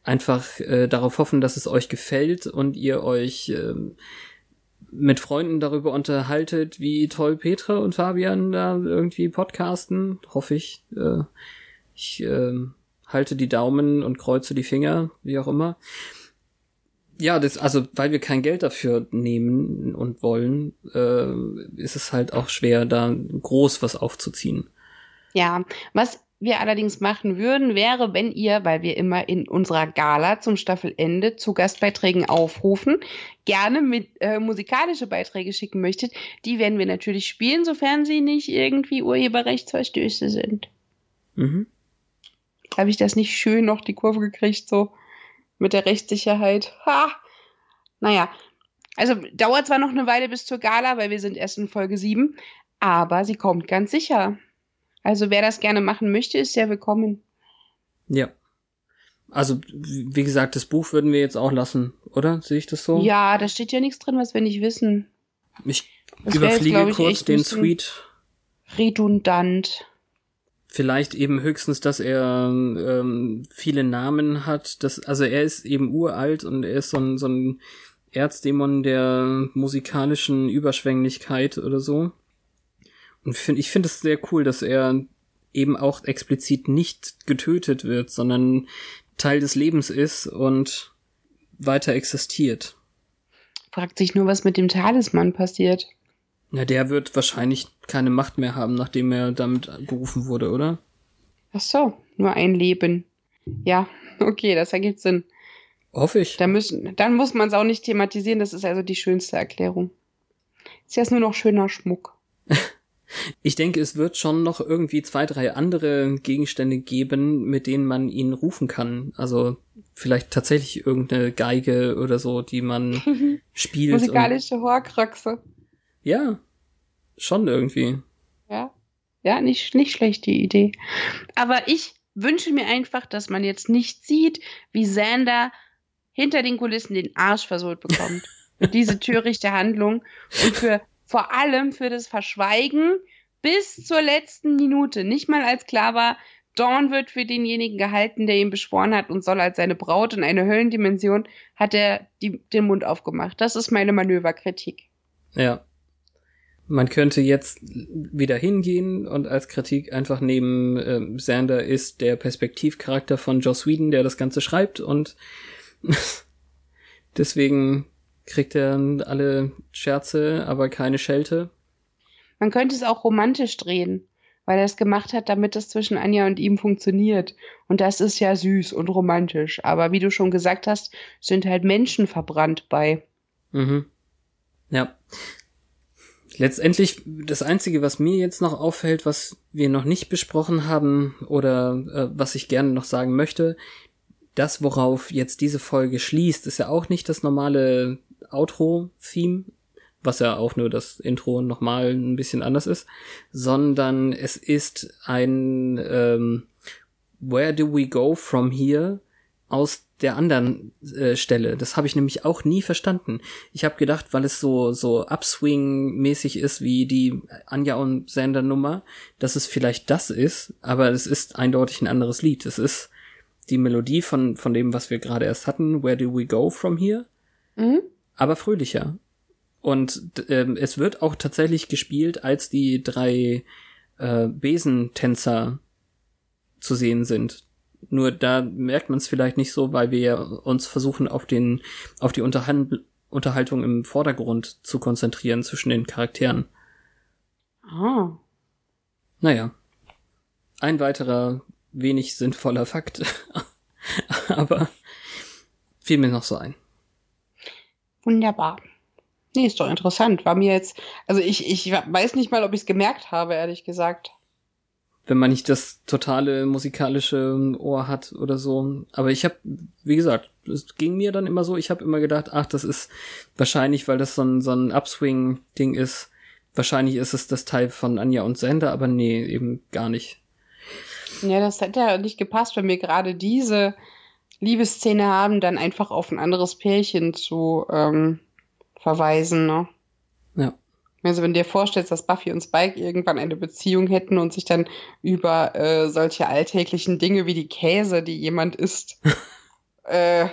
einfach äh, darauf hoffen, dass es euch gefällt und ihr euch äh, mit Freunden darüber unterhaltet, wie toll Petra und Fabian da irgendwie podcasten. Hoffe ich. Äh, ich äh, halte die Daumen und kreuze die Finger, wie auch immer. Ja, das, also weil wir kein Geld dafür nehmen und wollen, äh, ist es halt auch schwer, da groß was aufzuziehen. Ja, was wir allerdings machen würden, wäre, wenn ihr, weil wir immer in unserer Gala zum Staffelende zu Gastbeiträgen aufrufen, gerne mit äh, musikalische Beiträge schicken möchtet, die werden wir natürlich spielen, sofern sie nicht irgendwie Urheberrechtsverstöße sind. Mhm. Habe ich das nicht schön noch die Kurve gekriegt, so mit der Rechtssicherheit? Ha! Naja, also dauert zwar noch eine Weile bis zur Gala, weil wir sind erst in Folge 7, aber sie kommt ganz sicher. Also wer das gerne machen möchte, ist sehr willkommen. Ja. Also, wie gesagt, das Buch würden wir jetzt auch lassen, oder? Sehe ich das so? Ja, da steht ja nichts drin, was wir nicht wissen. Ich das überfliege jetzt, ich, kurz den Tweet. Redundant. Vielleicht eben höchstens, dass er ähm, viele Namen hat. Das, also er ist eben uralt und er ist so ein, so ein Erzdämon der musikalischen Überschwänglichkeit oder so. Find, ich finde es sehr cool, dass er eben auch explizit nicht getötet wird, sondern Teil des Lebens ist und weiter existiert. Fragt sich nur, was mit dem Talisman passiert. Ja, der wird wahrscheinlich keine Macht mehr haben, nachdem er damit gerufen wurde, oder? Ach so, nur ein Leben. Ja, okay, das ergibt Sinn. Hoffe ich. Da müssen, dann muss man es auch nicht thematisieren, das ist also die schönste Erklärung. Ist jetzt nur noch schöner Schmuck. Ich denke, es wird schon noch irgendwie zwei, drei andere Gegenstände geben, mit denen man ihn rufen kann. Also vielleicht tatsächlich irgendeine Geige oder so, die man spielt. Musikalische Horcruxe. Ja, schon irgendwie. Ja, ja, nicht, nicht schlecht die Idee. Aber ich wünsche mir einfach, dass man jetzt nicht sieht, wie Sander hinter den Kulissen den Arsch versohlt bekommt. diese törichte Handlung und für vor allem für das Verschweigen bis zur letzten Minute. Nicht mal als klar war, Dawn wird für denjenigen gehalten, der ihn beschworen hat und soll als seine Braut in eine Höllendimension, hat er die, den Mund aufgemacht. Das ist meine Manöverkritik. Ja. Man könnte jetzt wieder hingehen und als Kritik einfach nehmen, äh, Sander ist der Perspektivcharakter von Joss Whedon, der das Ganze schreibt und deswegen kriegt er alle Scherze, aber keine Schelte. Man könnte es auch romantisch drehen, weil er es gemacht hat, damit es zwischen Anja und ihm funktioniert. Und das ist ja süß und romantisch. Aber wie du schon gesagt hast, sind halt Menschen verbrannt bei. Mhm. Ja. Letztendlich, das Einzige, was mir jetzt noch auffällt, was wir noch nicht besprochen haben oder äh, was ich gerne noch sagen möchte, das, worauf jetzt diese Folge schließt, ist ja auch nicht das normale Outro-Theme, was ja auch nur das Intro nochmal ein bisschen anders ist, sondern es ist ein ähm, Where do we go from here aus der anderen äh, Stelle. Das habe ich nämlich auch nie verstanden. Ich habe gedacht, weil es so so Upswing-mäßig ist wie die Anja und Sander Nummer, dass es vielleicht das ist, aber es ist eindeutig ein anderes Lied. Es ist die Melodie von von dem, was wir gerade erst hatten. Where do we go from here? Mhm aber fröhlicher. Und ähm, es wird auch tatsächlich gespielt, als die drei äh, Besentänzer zu sehen sind. Nur da merkt man es vielleicht nicht so, weil wir uns versuchen, auf den, auf die Unterhand Unterhaltung im Vordergrund zu konzentrieren zwischen den Charakteren. Ah. Naja. Ein weiterer wenig sinnvoller Fakt. Aber fiel mir noch so ein. Wunderbar. Nee, ist doch interessant. War mir jetzt, also ich, ich weiß nicht mal, ob ich es gemerkt habe, ehrlich gesagt. Wenn man nicht das totale musikalische Ohr hat oder so. Aber ich habe, wie gesagt, es ging mir dann immer so, ich habe immer gedacht, ach, das ist wahrscheinlich, weil das so ein, so ein Upswing-Ding ist, wahrscheinlich ist es das Teil von Anja und Sender, aber nee, eben gar nicht. Ja, das hätte ja nicht gepasst, wenn mir gerade diese Liebesszene haben, dann einfach auf ein anderes Pärchen zu ähm, verweisen. Ne? Ja. Also wenn du dir vorstellst, dass Buffy und Spike irgendwann eine Beziehung hätten und sich dann über äh, solche alltäglichen Dinge wie die Käse, die jemand isst, äh,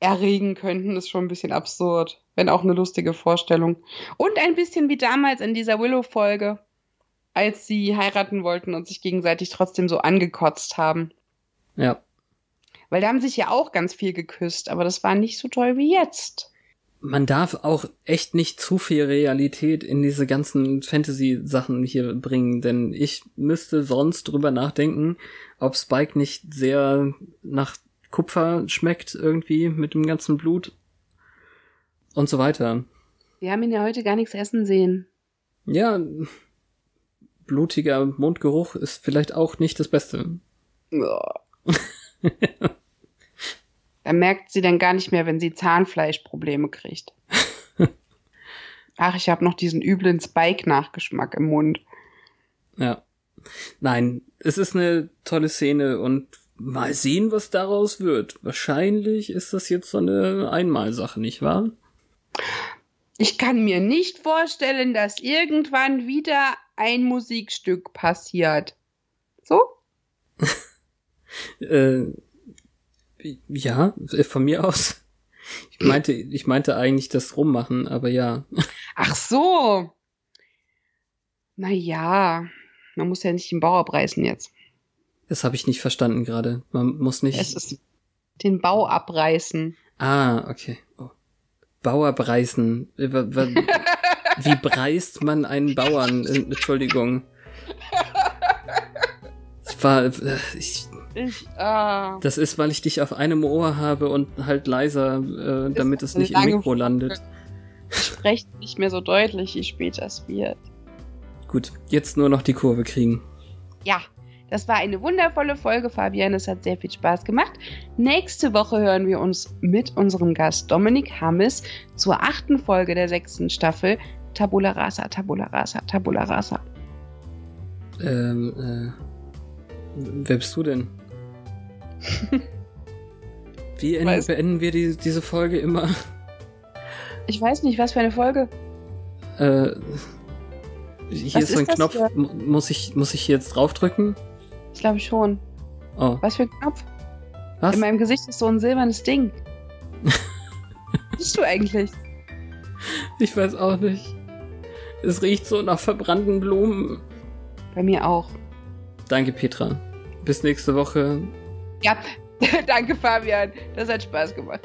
erregen könnten, ist schon ein bisschen absurd. Wenn auch eine lustige Vorstellung. Und ein bisschen wie damals in dieser Willow-Folge, als sie heiraten wollten und sich gegenseitig trotzdem so angekotzt haben. Ja. Weil da haben sich ja auch ganz viel geküsst, aber das war nicht so toll wie jetzt man darf auch echt nicht zu viel Realität in diese ganzen Fantasy-Sachen hier bringen, denn ich müsste sonst drüber nachdenken, ob Spike nicht sehr nach Kupfer schmeckt irgendwie mit dem ganzen Blut und so weiter. Wir haben ihn ja heute gar nichts essen sehen. Ja, blutiger Mundgeruch ist vielleicht auch nicht das Beste. Da merkt sie dann gar nicht mehr, wenn sie Zahnfleischprobleme kriegt. Ach, ich habe noch diesen üblen Spike-Nachgeschmack im Mund. Ja. Nein, es ist eine tolle Szene und mal sehen, was daraus wird. Wahrscheinlich ist das jetzt so eine Einmalsache, nicht wahr? Ich kann mir nicht vorstellen, dass irgendwann wieder ein Musikstück passiert. So? äh, ja, äh, von mir aus. Ich meinte, ich meinte eigentlich das rummachen, aber ja. Ach so. Naja, man muss ja nicht den Bau abreißen jetzt. Das habe ich nicht verstanden gerade. Man muss nicht. Es ist den Bau abreißen. Ah, okay. Oh. Bau abreißen. Wie breist man einen Bauern? Äh, Entschuldigung. Es war. Äh, ich, ich, ah. Das ist, weil ich dich auf einem Ohr habe und halt leiser, äh, damit es nicht im Mikro landet. Ich spreche nicht mehr so deutlich, je später es wird. Gut, jetzt nur noch die Kurve kriegen. Ja, das war eine wundervolle Folge, Fabian. Es hat sehr viel Spaß gemacht. Nächste Woche hören wir uns mit unserem Gast Dominik Hammes zur achten Folge der sechsten Staffel Tabula Rasa, Tabula Rasa, Tabula Rasa. Ähm, äh. Wer bist du denn? Wie weiß. beenden wir die, diese Folge immer? Ich weiß nicht, was für eine Folge. Äh, hier was ist so ein Knopf. Muss ich, muss ich jetzt draufdrücken? Ich glaube schon. Oh. Was für ein Knopf? Was? In meinem Gesicht ist so ein silbernes Ding. was bist du eigentlich? Ich weiß auch nicht. Es riecht so nach verbrannten Blumen. Bei mir auch. Danke, Petra. Bis nächste Woche. Ja, danke Fabian. Das hat Spaß gemacht.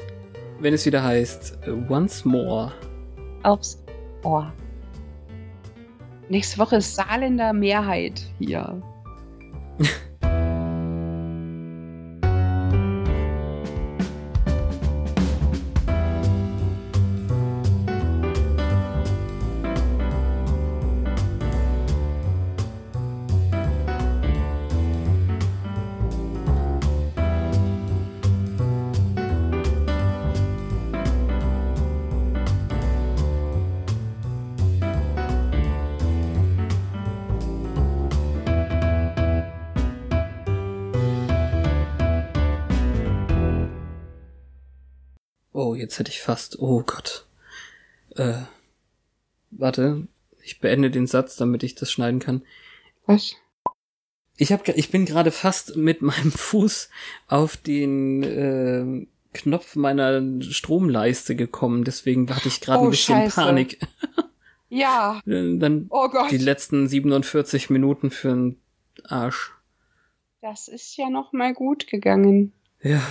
Wenn es wieder heißt, once more. Aufs Ohr. Nächste Woche ist Saarländer Mehrheit hier. hätte ich fast. Oh Gott. Äh, warte, ich beende den Satz, damit ich das schneiden kann. Was? Ich hab, ich bin gerade fast mit meinem Fuß auf den äh, Knopf meiner Stromleiste gekommen, deswegen hatte ich gerade oh, ein bisschen Scheiße. Panik. ja. Dann oh Gott. die letzten 47 Minuten für den Arsch. Das ist ja noch mal gut gegangen. Ja,